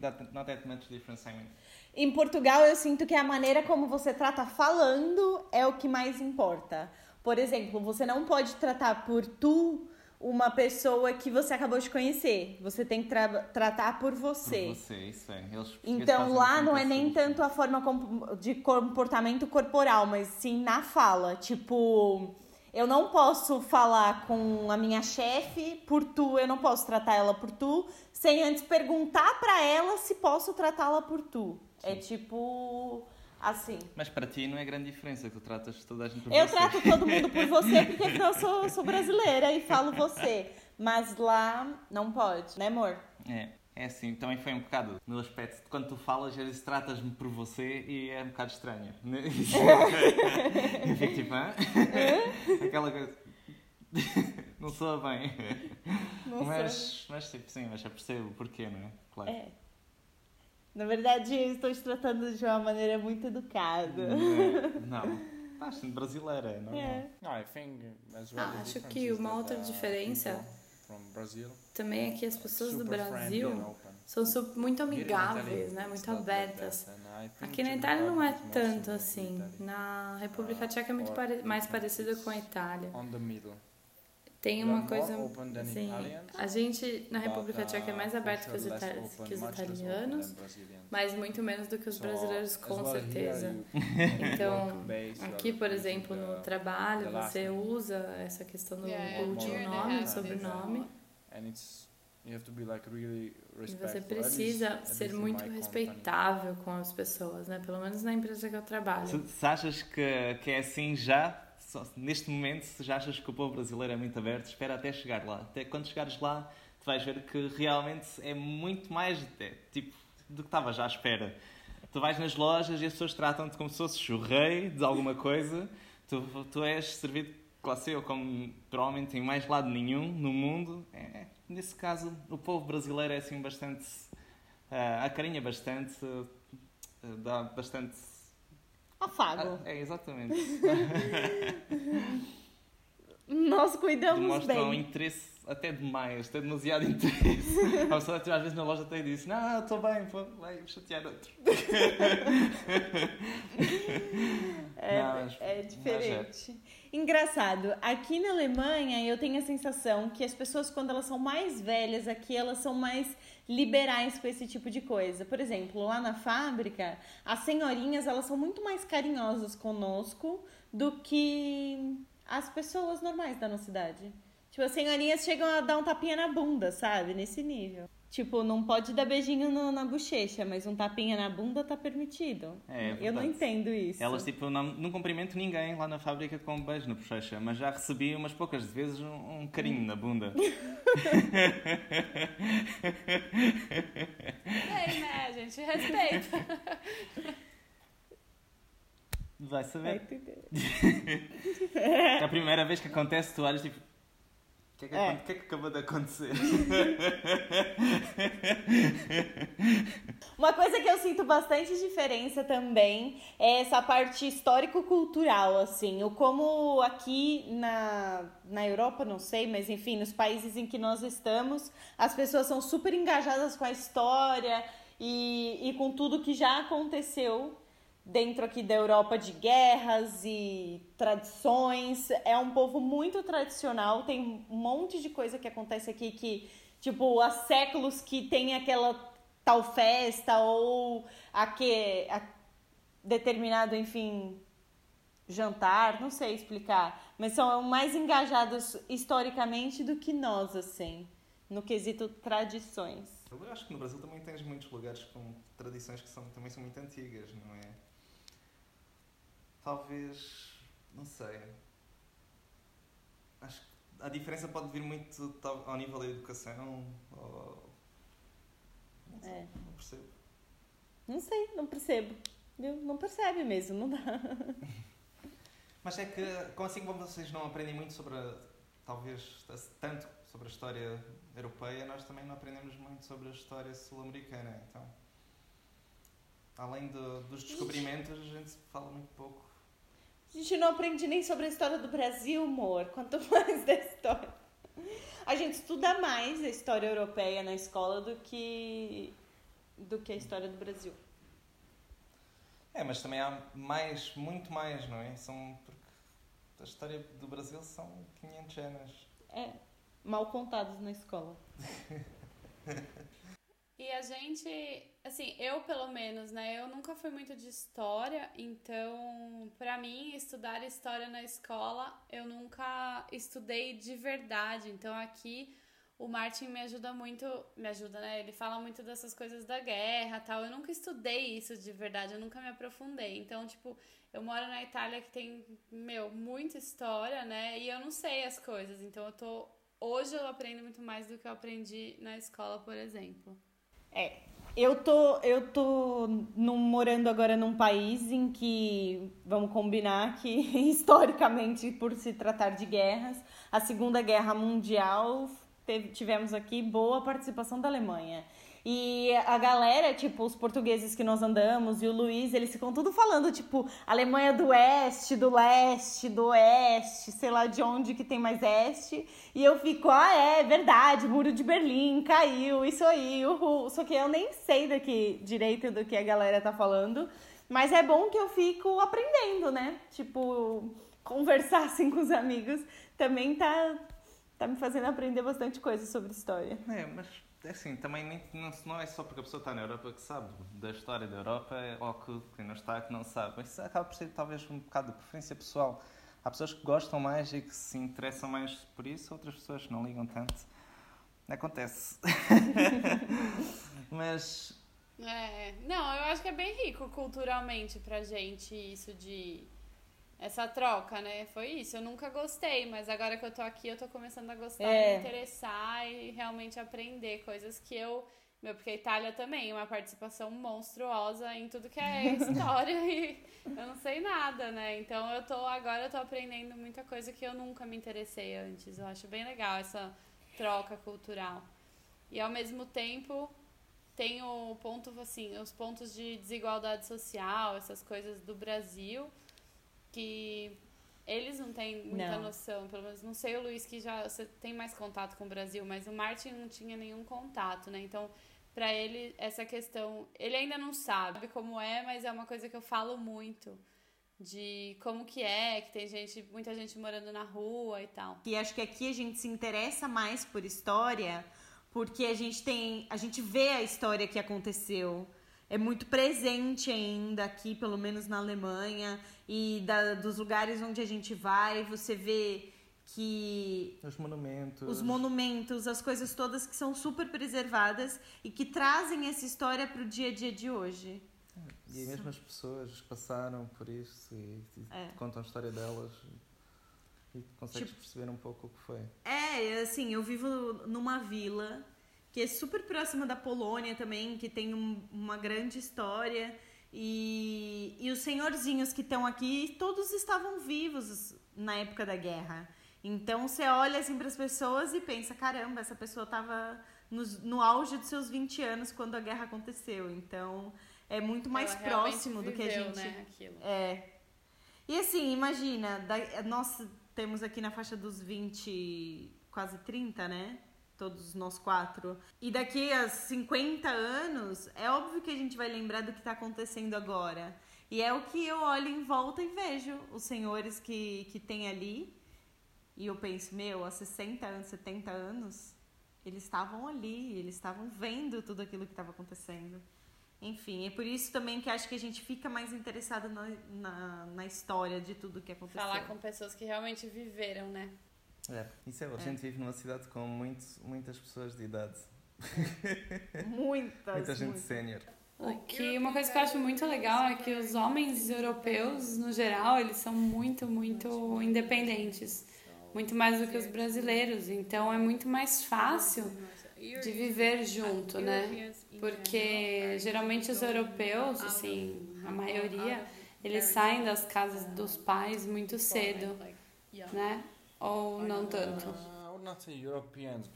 That, not that much difference, I mean. Em Portugal, eu sinto que a maneira como você trata falando é o que mais importa. Por exemplo, você não pode tratar por tu uma pessoa que você acabou de conhecer. Você tem que tra- tratar por você. Por você, isso é. Então lá não é nem tanto a forma de comportamento corporal, mas sim na fala. Tipo, eu não posso falar com a minha chefe por tu, eu não posso tratar ela por tu, sem antes perguntar pra ela se posso tratá-la por tu. É tipo assim. Mas para ti não é grande diferença, que tu tratas toda a gente por Eu você. trato todo mundo por você porque eu sou, sou brasileira e falo você. Mas lá não pode, né, amor? É, é assim, também foi um bocado no aspecto de quando tu falas, às vezes tratas-me por você e é um bocado estranho. Isso. Eu fico tipo, hã? Aquela coisa. Não soa bem. Não mas, mas tipo, sim, mas eu percebo o porquê, não é? Claro. É. Na verdade, eu estou te tratando de uma maneira muito educada. Não. Estás sendo brasileira, não É. I think as well. Ah, acho que uma outra uh, diferença people From Brazil, também é que as pessoas do Brasil são muito amigáveis, né? Muito abertas. Aqui na Itália não é tanto assim. Na República Tcheca é muito mais parecido com a Itália. Tem uma coisa. Assim, Italians, a gente na República uh, Tcheca é mais aberto que os, sure less ita- open, que os italianos, mas muito menos do que os brasileiros, as com certeza. Então, aqui, por exemplo, no the- trabalho, você usa essa questão do último nome, do sobrenome. and it's you have to be like really E você precisa ser muito respeitável com as pessoas, né? Pelo menos na empresa que eu trabalho. Se achas que, que é assim já, só- neste momento, se já achas que o povo brasileiro é muito aberto, espera até chegar lá. Até quando chegares lá, tu vais ver que realmente é muito mais é, tipo, do que estava já à espera. Tu vais nas lojas e as pessoas tratam-te como se fosses o rei de alguma coisa, tu, tu és servido classe ou como provavelmente em mais lado nenhum no mundo, é, nesse caso o povo brasileiro é assim bastante. Uh, acarinha bastante, uh, dá bastante. Afago. Ah, é, exatamente. Nós cuidamos Demonstram bem. interesse até demais, até demasiado interesse. A pessoa às vezes na loja até diz: Não, estou bem, pô, vai chatear outro. É, Não, mas- é diferente. Engraçado, aqui na Alemanha eu tenho a sensação que as pessoas, quando elas são mais velhas aqui, elas são mais liberais com esse tipo de coisa. Por exemplo, lá na fábrica, as senhorinhas elas são muito mais carinhosas conosco do que as pessoas normais da nossa cidade. Tipo, as senhorinhas chegam a dar um tapinha na bunda, sabe? Nesse nível. Tipo, não pode dar beijinho no- na bochecha, mas um tapinha na bunda tá permitido. É, é eu não entendo isso. Elas, tipo, não, não cumprimento ninguém lá na fábrica com um beijo na bochecha, mas já recebi umas poucas vezes um, um carinho na bunda. Bem, né, gente? Respeita. Vai Vai saber. Que é a primeira vez que acontece, tu olhas tipo. O que é que, É. que é que acabou de acontecer? Uma coisa que eu sinto bastante diferença também é essa parte histórico-cultural, assim. O como aqui na, na Europa, não sei, mas enfim, nos países em que nós estamos, as pessoas são super engajadas com a história e, e com tudo que já aconteceu dentro aqui da Europa de guerras e tradições. É um povo muito tradicional, tem um monte de coisa que acontece aqui que, tipo, há séculos que tem aquela tal festa ou aque, a, determinado, enfim, jantar, não sei explicar, mas são mais engajados historicamente do que nós, assim, no quesito tradições. Eu acho que no Brasil também tens muitos lugares com tradições que são, também são muito antigas, não é? Talvez. Não sei. Acho que a diferença pode vir muito ao nível da educação. Ou... Não sei, É. não percebo. Não sei, não percebo. Viu? Não percebe mesmo, não dá. Mas é que, assim como vocês não aprendem muito sobre, a- talvez, tanto sobre a história europeia, nós também não aprendemos muito sobre a história sul-americana. Então, além do- dos descobrimentos, a gente fala muito pouco. A gente não aprende nem sobre a história do Brasil, amor, quanto mais da história. A gente estuda mais a história europeia na escola do que do que a história do Brasil. É, mas também há mais, muito mais, não é? São, porque a história do Brasil são 500 anos. É, mal contados na escola. E a gente, assim, eu pelo menos, né? Eu nunca fui muito de história, então, pra mim, estudar história na escola, eu nunca estudei de verdade. Então, aqui, o Martin me ajuda muito, me ajuda, né? Ele fala muito dessas coisas da guerra tal. Eu nunca estudei isso de verdade, eu nunca me aprofundei. Então, tipo, eu moro na Itália que tem, meu, muita história, né? E eu não sei as coisas. Então, eu tô. Hoje eu aprendo muito mais do que eu aprendi na escola, por exemplo. É, eu tô, eu tô num- morando agora num país em que, vamos combinar que, historicamente, por se tratar de guerras, a Segunda Guerra Mundial, teve- tivemos aqui boa participação da Alemanha. E a galera, tipo, os portugueses que nós andamos e o Luiz, eles ficam tudo falando, tipo, Alemanha do Oeste, do Leste, do Oeste, sei lá de onde que tem mais Este. E eu fico, ah, é verdade, Muro de Berlim caiu, isso aí, uhul. Só que eu nem sei daqui direito do que a galera tá falando. Mas é bom que eu fico aprendendo, né? Tipo, conversar assim com os amigos também tá, tá me fazendo aprender bastante coisa sobre história. É, mas é assim, também nem, não, não é só porque a pessoa está na Europa que sabe da história da Europa ou que quem não está que não sabe. Isso acaba por ser talvez um bocado de preferência pessoal. Há pessoas que gostam mais e que se interessam mais por isso, outras pessoas que não ligam tanto. Acontece. mas É, não, eu acho que é bem rico culturalmente pra gente isso de essa troca, né? Foi isso. Eu nunca gostei, mas agora que eu tô aqui, eu tô começando a gostar, É. me interessar e realmente aprender coisas que eu Meu, porque a Itália também é uma participação monstruosa em tudo que é história e eu não sei nada, né? Então eu tô agora eu tô aprendendo muita coisa que eu nunca me interessei antes. Eu acho bem legal essa troca cultural. E ao mesmo tempo tem o ponto assim, os pontos de desigualdade social, essas coisas do Brasil que eles não têm muita Não. noção, pelo menos não sei o Luiz que já você tem mais contato com o Brasil, mas o Martin não tinha nenhum contato, né? Então, pra ele essa questão, ele ainda não sabe como é, mas é uma coisa que eu falo muito de como que é, que tem gente, muita gente morando na rua e tal. E acho que aqui a gente se interessa mais por história, porque a gente tem, a gente vê a história que aconteceu. É muito presente ainda aqui, pelo menos na Alemanha, e da, dos lugares onde a gente vai, você vê que Os monumentos. os monumentos, as coisas todas que são super preservadas e que trazem essa história pro dia a dia de hoje. E mesmo as pessoas passaram por isso e, e É. contam a história delas e consegues Tipo- perceber um pouco o que foi. É, assim, eu vivo numa vila que é super próxima da Polônia também, que tem um- uma grande história. E, e os senhorzinhos que estão aqui, todos estavam vivos na época da guerra. Então você olha assim para as pessoas e pensa: caramba, essa pessoa estava no, no auge dos seus 20 anos quando a guerra aconteceu. Então é muito mais Ela próximo do que a viveu, gente. né, aquilo. É. E assim, imagina, da- nós temos aqui na faixa dos 20, quase 30, né? Todos nós quatro. E daqui a 50 anos, é óbvio que a gente vai lembrar do que tá acontecendo agora. E é o que eu olho em volta e vejo os senhores que, que tem ali. E eu penso, meu, há 60 anos, 70 anos, eles estavam ali, eles estavam vendo tudo aquilo que estava acontecendo. Enfim, é por isso também que acho que a gente fica mais interessado na, na, na história de tudo que aconteceu. Falar com pessoas que realmente viveram, né? É, isso é, a gente vive numa cidade com muito, muitas pessoas de idade. muitas, Muita gente sénior. O que uma coisa que eu acho muito legal é que os homens europeus, no geral, eles são muito, muito independentes. Muito mais do que os brasileiros. Então é muito mais fácil de viver junto, né? Porque geralmente os europeus, assim, a maioria, eles saem das casas dos pais muito cedo, né? Ou não tanto.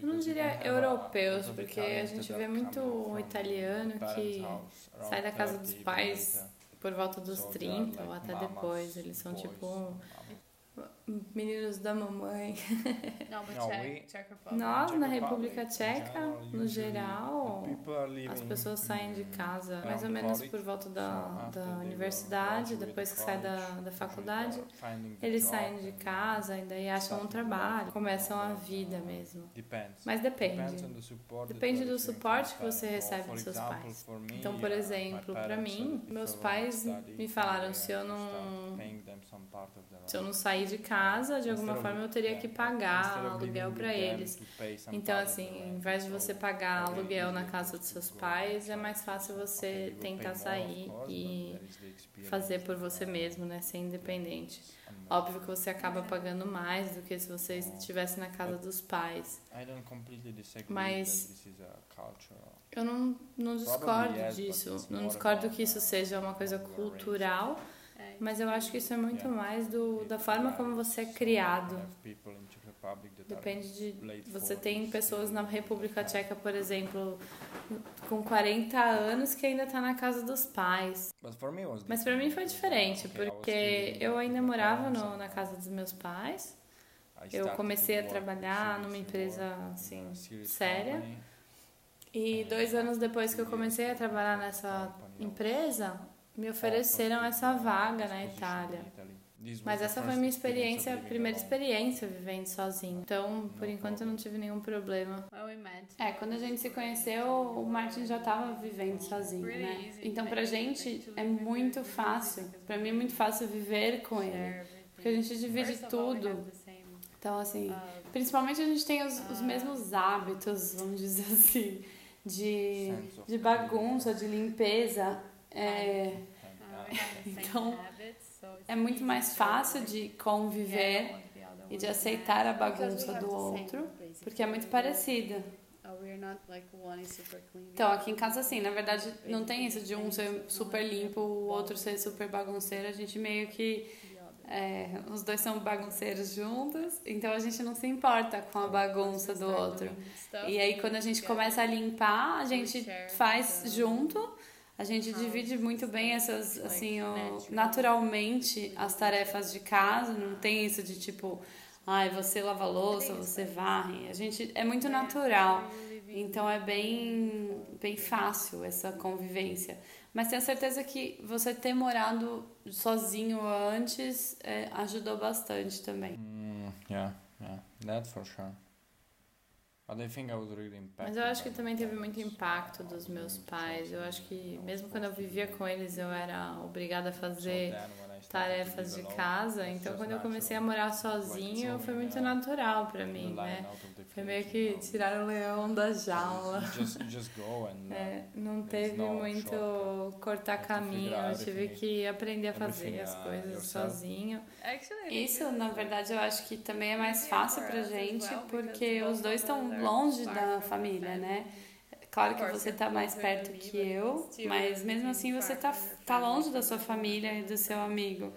Não you diria europeus, porque a gente vê muito from italiano que sai da casa dos 30, pais por volta dos So they are 30 ou até depois. Eles são tipo. Meninos da mamãe. Não, but Czech, Czech Republic. Nós, na República Tcheca, no geral, as pessoas saem de casa mais ou menos por volta da, da universidade, depois que sai da, da faculdade. Eles saem de casa e daí acham um trabalho, começam a vida mesmo. Depends. Mas depende. Depends on the support that Depende you do suporte from que você recebe dos seus pais. me, Então, por uh, my exemplo, parents mim, meus pais to study, me falaram se eu não- Se eu não sair de casa, de alguma forma eu teria que yeah, pagar aluguel them eles. Então, assim, ao rent. invés de você pagar aluguel na casa dos seus pais, é mais fácil você tentar sair e fazer por você mesmo, né? Ser independente. unmatched. Óbvio que você acaba pagando mais do que se você estivesse na casa dos pais. Mas-. Eu não, não discordo disso. Não discordo que isso seja uma coisa cultural, É. mas eu acho que isso é muito mais do, da forma como você é criado. Depende de. Você 40s, tem pessoas na República Tcheca, por exemplo, com 40 anos que ainda tá na casa dos pais. But for me it was Mas pra mim foi different. diferente, Okay, I was porque eu ainda my morava parents no, na casa dos meus pais. Eu comecei a trabalhar numa empresa assim séria. E dois anos depois que eu comecei a trabalhar nessa empresa, me ofereceram essa vaga na Itália. Mas essa foi minha experiência, primeira experiência vivendo sozinho. Então, por enquanto, eu não tive nenhum problema. É, quando a gente se conheceu, o Martin já estava vivendo sozinho, né? Então, pra gente é muito fácil. Pra mim é muito fácil viver com ele. Porque a gente divide tudo. Então, assim, principalmente a gente tem os, os mesmos hábitos, vamos dizer assim, de, de bagunça, de limpeza. É, Então, é muito mais fácil de conviver e de aceitar a bagunça do outro, porque é muito parecida. Oh. Então, aqui em casa, assim, na verdade, não tem isso de um ser super limpo, o outro ser super bagunceiro. A gente meio que. é, os dois são bagunceiros juntos, então a gente não se importa com a bagunça do outro. E aí, quando a gente começa a limpar, a gente faz junto. A gente divide muito bem essas, assim, o- naturalmente as tarefas de casa. Não tem isso de tipo, ai, você lava a louça, você varre. A gente é muito natural. Então é bem, bem fácil essa convivência. Mas tenho certeza que você ter morado sozinho antes é, ajudou bastante também. Mm, yeah, yeah, that for sure. But I think I was really impacted. Mas eu acho que também teve muito impacto dos meus pais. Eu acho que mesmo quando eu vivia com eles, eu era obrigada a So fazer then tarefas de casa. Então, quando eu comecei a morar sozinho, foi muito natural pra mim, né? Foi meio que tirar o leão da jaula. And uh, É, não teve muito cortar figure caminho, eu tive que aprender a fazer everything, as coisas sozinho. Isso, na verdade, eu acho que também é mais fácil pra gente, porque because os dois estão longe da família, né? Claro que você you're tá mais perto que eu, still mas mesmo assim você far tá, your tá longe da sua família e do seu amigo.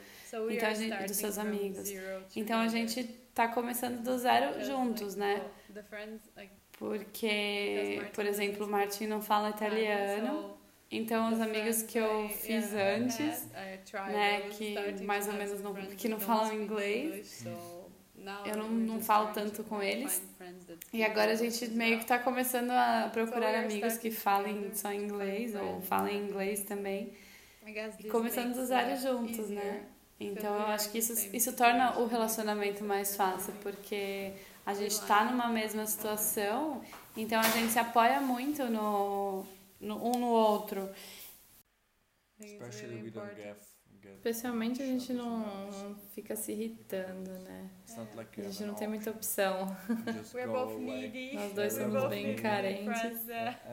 Então, a gente- dos seus amigos. Então a gente tá começando do zero juntos, né? Porque, por exemplo, o Martin não fala italiano. Então, os amigos que eu I, fiz antes, né, que mais to ou menos não- que não falam inglês. Eu não- não falo tanto to com eles. E agora a gente meio que tá começando a So procurar amigos que starting falem só inglês ou friends. falem inglês também. E this começando do makes zero life juntos, easier. né? Então eu are acho que in the isso, same isso torna o situation. relacionamento mais fácil, porque a gente tá numa mesma situação, então a gente se apoia muito no, no um no outro. Especially we don't get Especialmente a gente não fica se irritando, né? Like A you gente have não tem muita opção. We're go both needy. Nós dois We're somos bem carentes. Uh,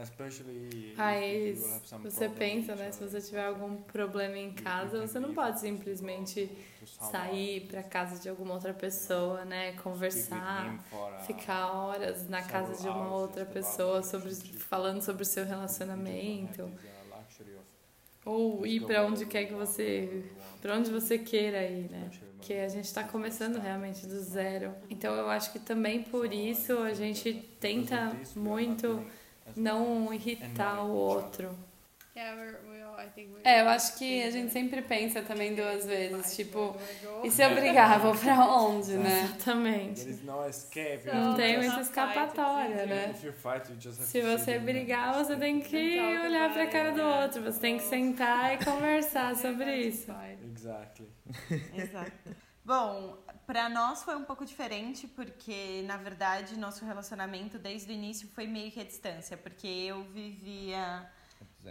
have some você pensa, né? Se você tiver algum problema em casa, você não pode simplesmente sair pra casa de alguma outra pessoa, né? Conversar, ficar horas na casa de uma outra pessoa sobre, falando sobre o seu relacionamento. Ou ir pra onde quer que você. pra onde você queira ir, né? Que a gente tá começando realmente do zero. Então eu acho que também por isso a gente tenta muito não irritar o outro. yeah, we're, we all, I think we É, eu acho que a gente that- sempre pensa também duas vezes, tipo, go? e se eu brigar, vou pra onde, né? Exatamente. There is no escape. you Não tem muita escapatória, né? Just have Se você in brigar, and você tem que olhar pra cara do yeah. outro, você tem que sentar e conversar sobre isso. Exactly. Exato. Bom, pra nós foi um pouco diferente porque, na verdade, nosso relacionamento desde o início foi meio que a distância, porque eu vivia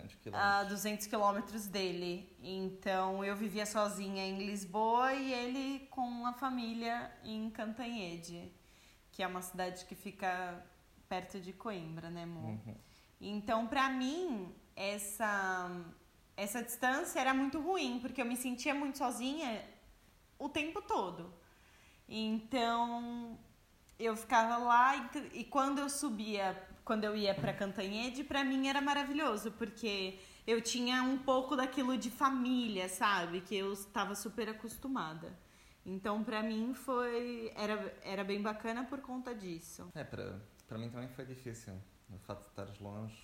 200 a quilômetros. 200 quilômetros dele. Então eu vivia sozinha em Lisboa e ele com a família em Cantanhede, que é uma cidade que fica perto de Coimbra, né, amor? Uhum. Então, pra mim, essa essa distância era muito ruim, porque eu me sentia muito sozinha o tempo todo. Então, eu ficava lá e, e quando eu subia, quando eu ia pra Cantanhede, pra mim era maravilhoso, porque eu tinha um pouco daquilo de família, sabe? Que eu estava super acostumada. Então, pra mim foi era era bem bacana por conta disso. É, para, para mim também foi difícil. O facto de estares longe.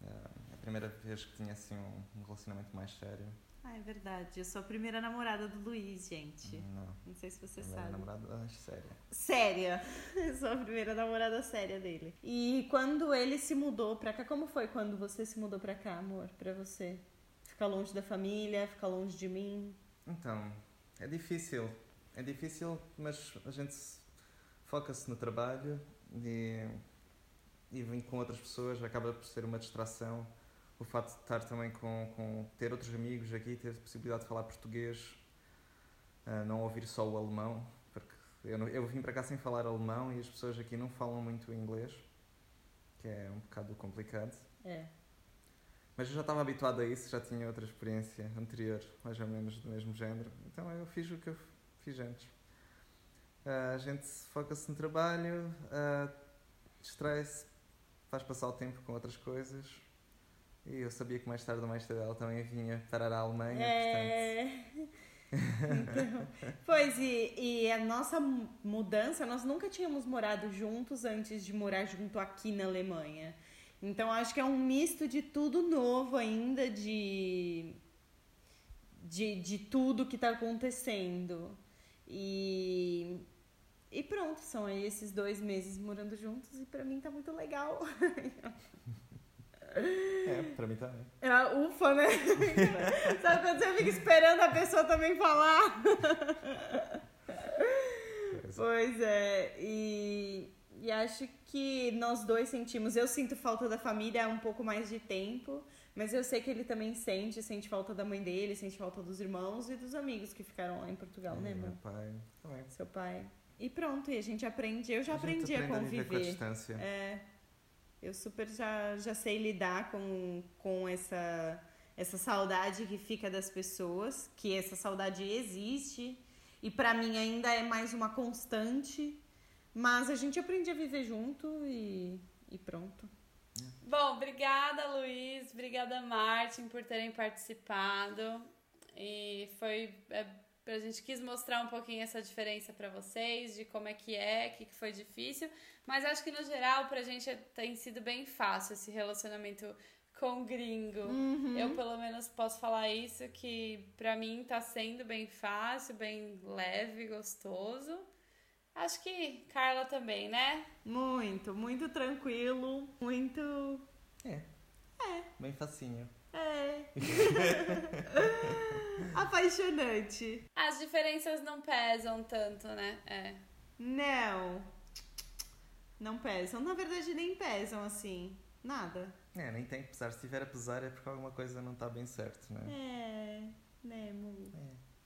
É a primeira vez que tinha assim um relacionamento mais sério. Ah, é verdade. Eu sou a primeira namorada do Luiz, gente. Não. Não sei se você Primeira sabe. namorada séria. Séria. Eu sou a primeira namorada séria dele. E quando ele se mudou pra cá, como foi quando você se mudou pra cá, amor? Pra você? Ficar longe da família, ficar longe de mim? Então, é difícil. É difícil, mas a gente se- foca-se no trabalho e, e vem com outras pessoas, acaba por ser uma distração. O facto de estar também com, com ter outros amigos aqui, ter a possibilidade de falar português, ah, não ouvir só o alemão, porque eu, não- eu vim para cá sem falar alemão e as pessoas aqui não falam muito inglês, que é um bocado complicado. É. Mas eu já estava habituado a isso, já tinha outra experiência anterior, mais ou menos do mesmo género. Então eu fiz o que eu fiz antes. Ah, a gente foca-se no trabalho, ah, distrai-se, faz passar o tempo com outras coisas. E eu sabia que mais tarde ou mais tarde ela também vinha parar à Alemanha, É. Então, pois, e, e a nossa mu- mudança, nós nunca tínhamos morado juntos antes de morar junto aqui na Alemanha. Então, acho que é um misto de tudo novo ainda, de, de, de tudo que tá acontecendo. E, e pronto, são aí esses dois meses morando juntos e pra mim tá muito legal. É, para mim também. É, ufa, né? Sabe quando você fica esperando a pessoa também falar? Pois é, e, e acho que nós dois sentimos. Eu sinto falta da família há um pouco mais de tempo, mas eu sei que ele também sente, sente falta da mãe dele, sente falta dos irmãos e dos amigos que ficaram lá em Portugal, né, E meu amor? pai também. Seu pai. E pronto, e a gente aprende. Eu já A aprendi a aprende viver com a conviver. distância. É, eu super já, já sei lidar com, com essa, essa saudade que fica das pessoas, que essa saudade existe e pra mim ainda é mais uma constante, mas a gente aprende a viver junto e, e pronto. Bom, obrigada, Luiz. Obrigada, Martin, por terem participado. E foi. É, a gente quis mostrar um pouquinho essa diferença pra vocês, de como é que é, o que, que foi difícil. Mas acho que no geral, pra gente é- tem sido bem fácil esse relacionamento com gringo. Eu, pelo menos, posso falar isso, que pra mim tá sendo bem fácil, bem leve, gostoso. Acho que Carla também, né? Muito, muito tranquilo, muito. Bem facinho. É. Apaixonante. As diferenças não pesam tanto, né? É. Não. Não pesam. Na verdade, nem pesam assim. Nada. É, nem tem que pesar. Se tiver a pesar é porque alguma coisa não está bem certo, né? É, né, Mu?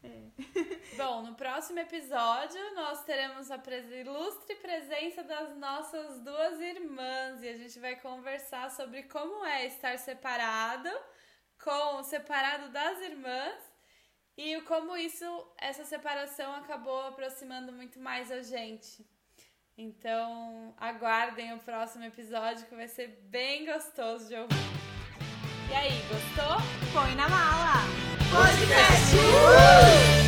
É. Bom, no próximo episódio nós teremos a pres- ilustre presença das nossas duas irmãs e a gente vai conversar sobre como é estar separado com o separado das irmãs e como isso, essa separação acabou aproximando muito mais a gente. Então, aguardem o próximo episódio que vai ser bem gostoso de ouvir. E aí, gostou? Põe na mala! Podcast!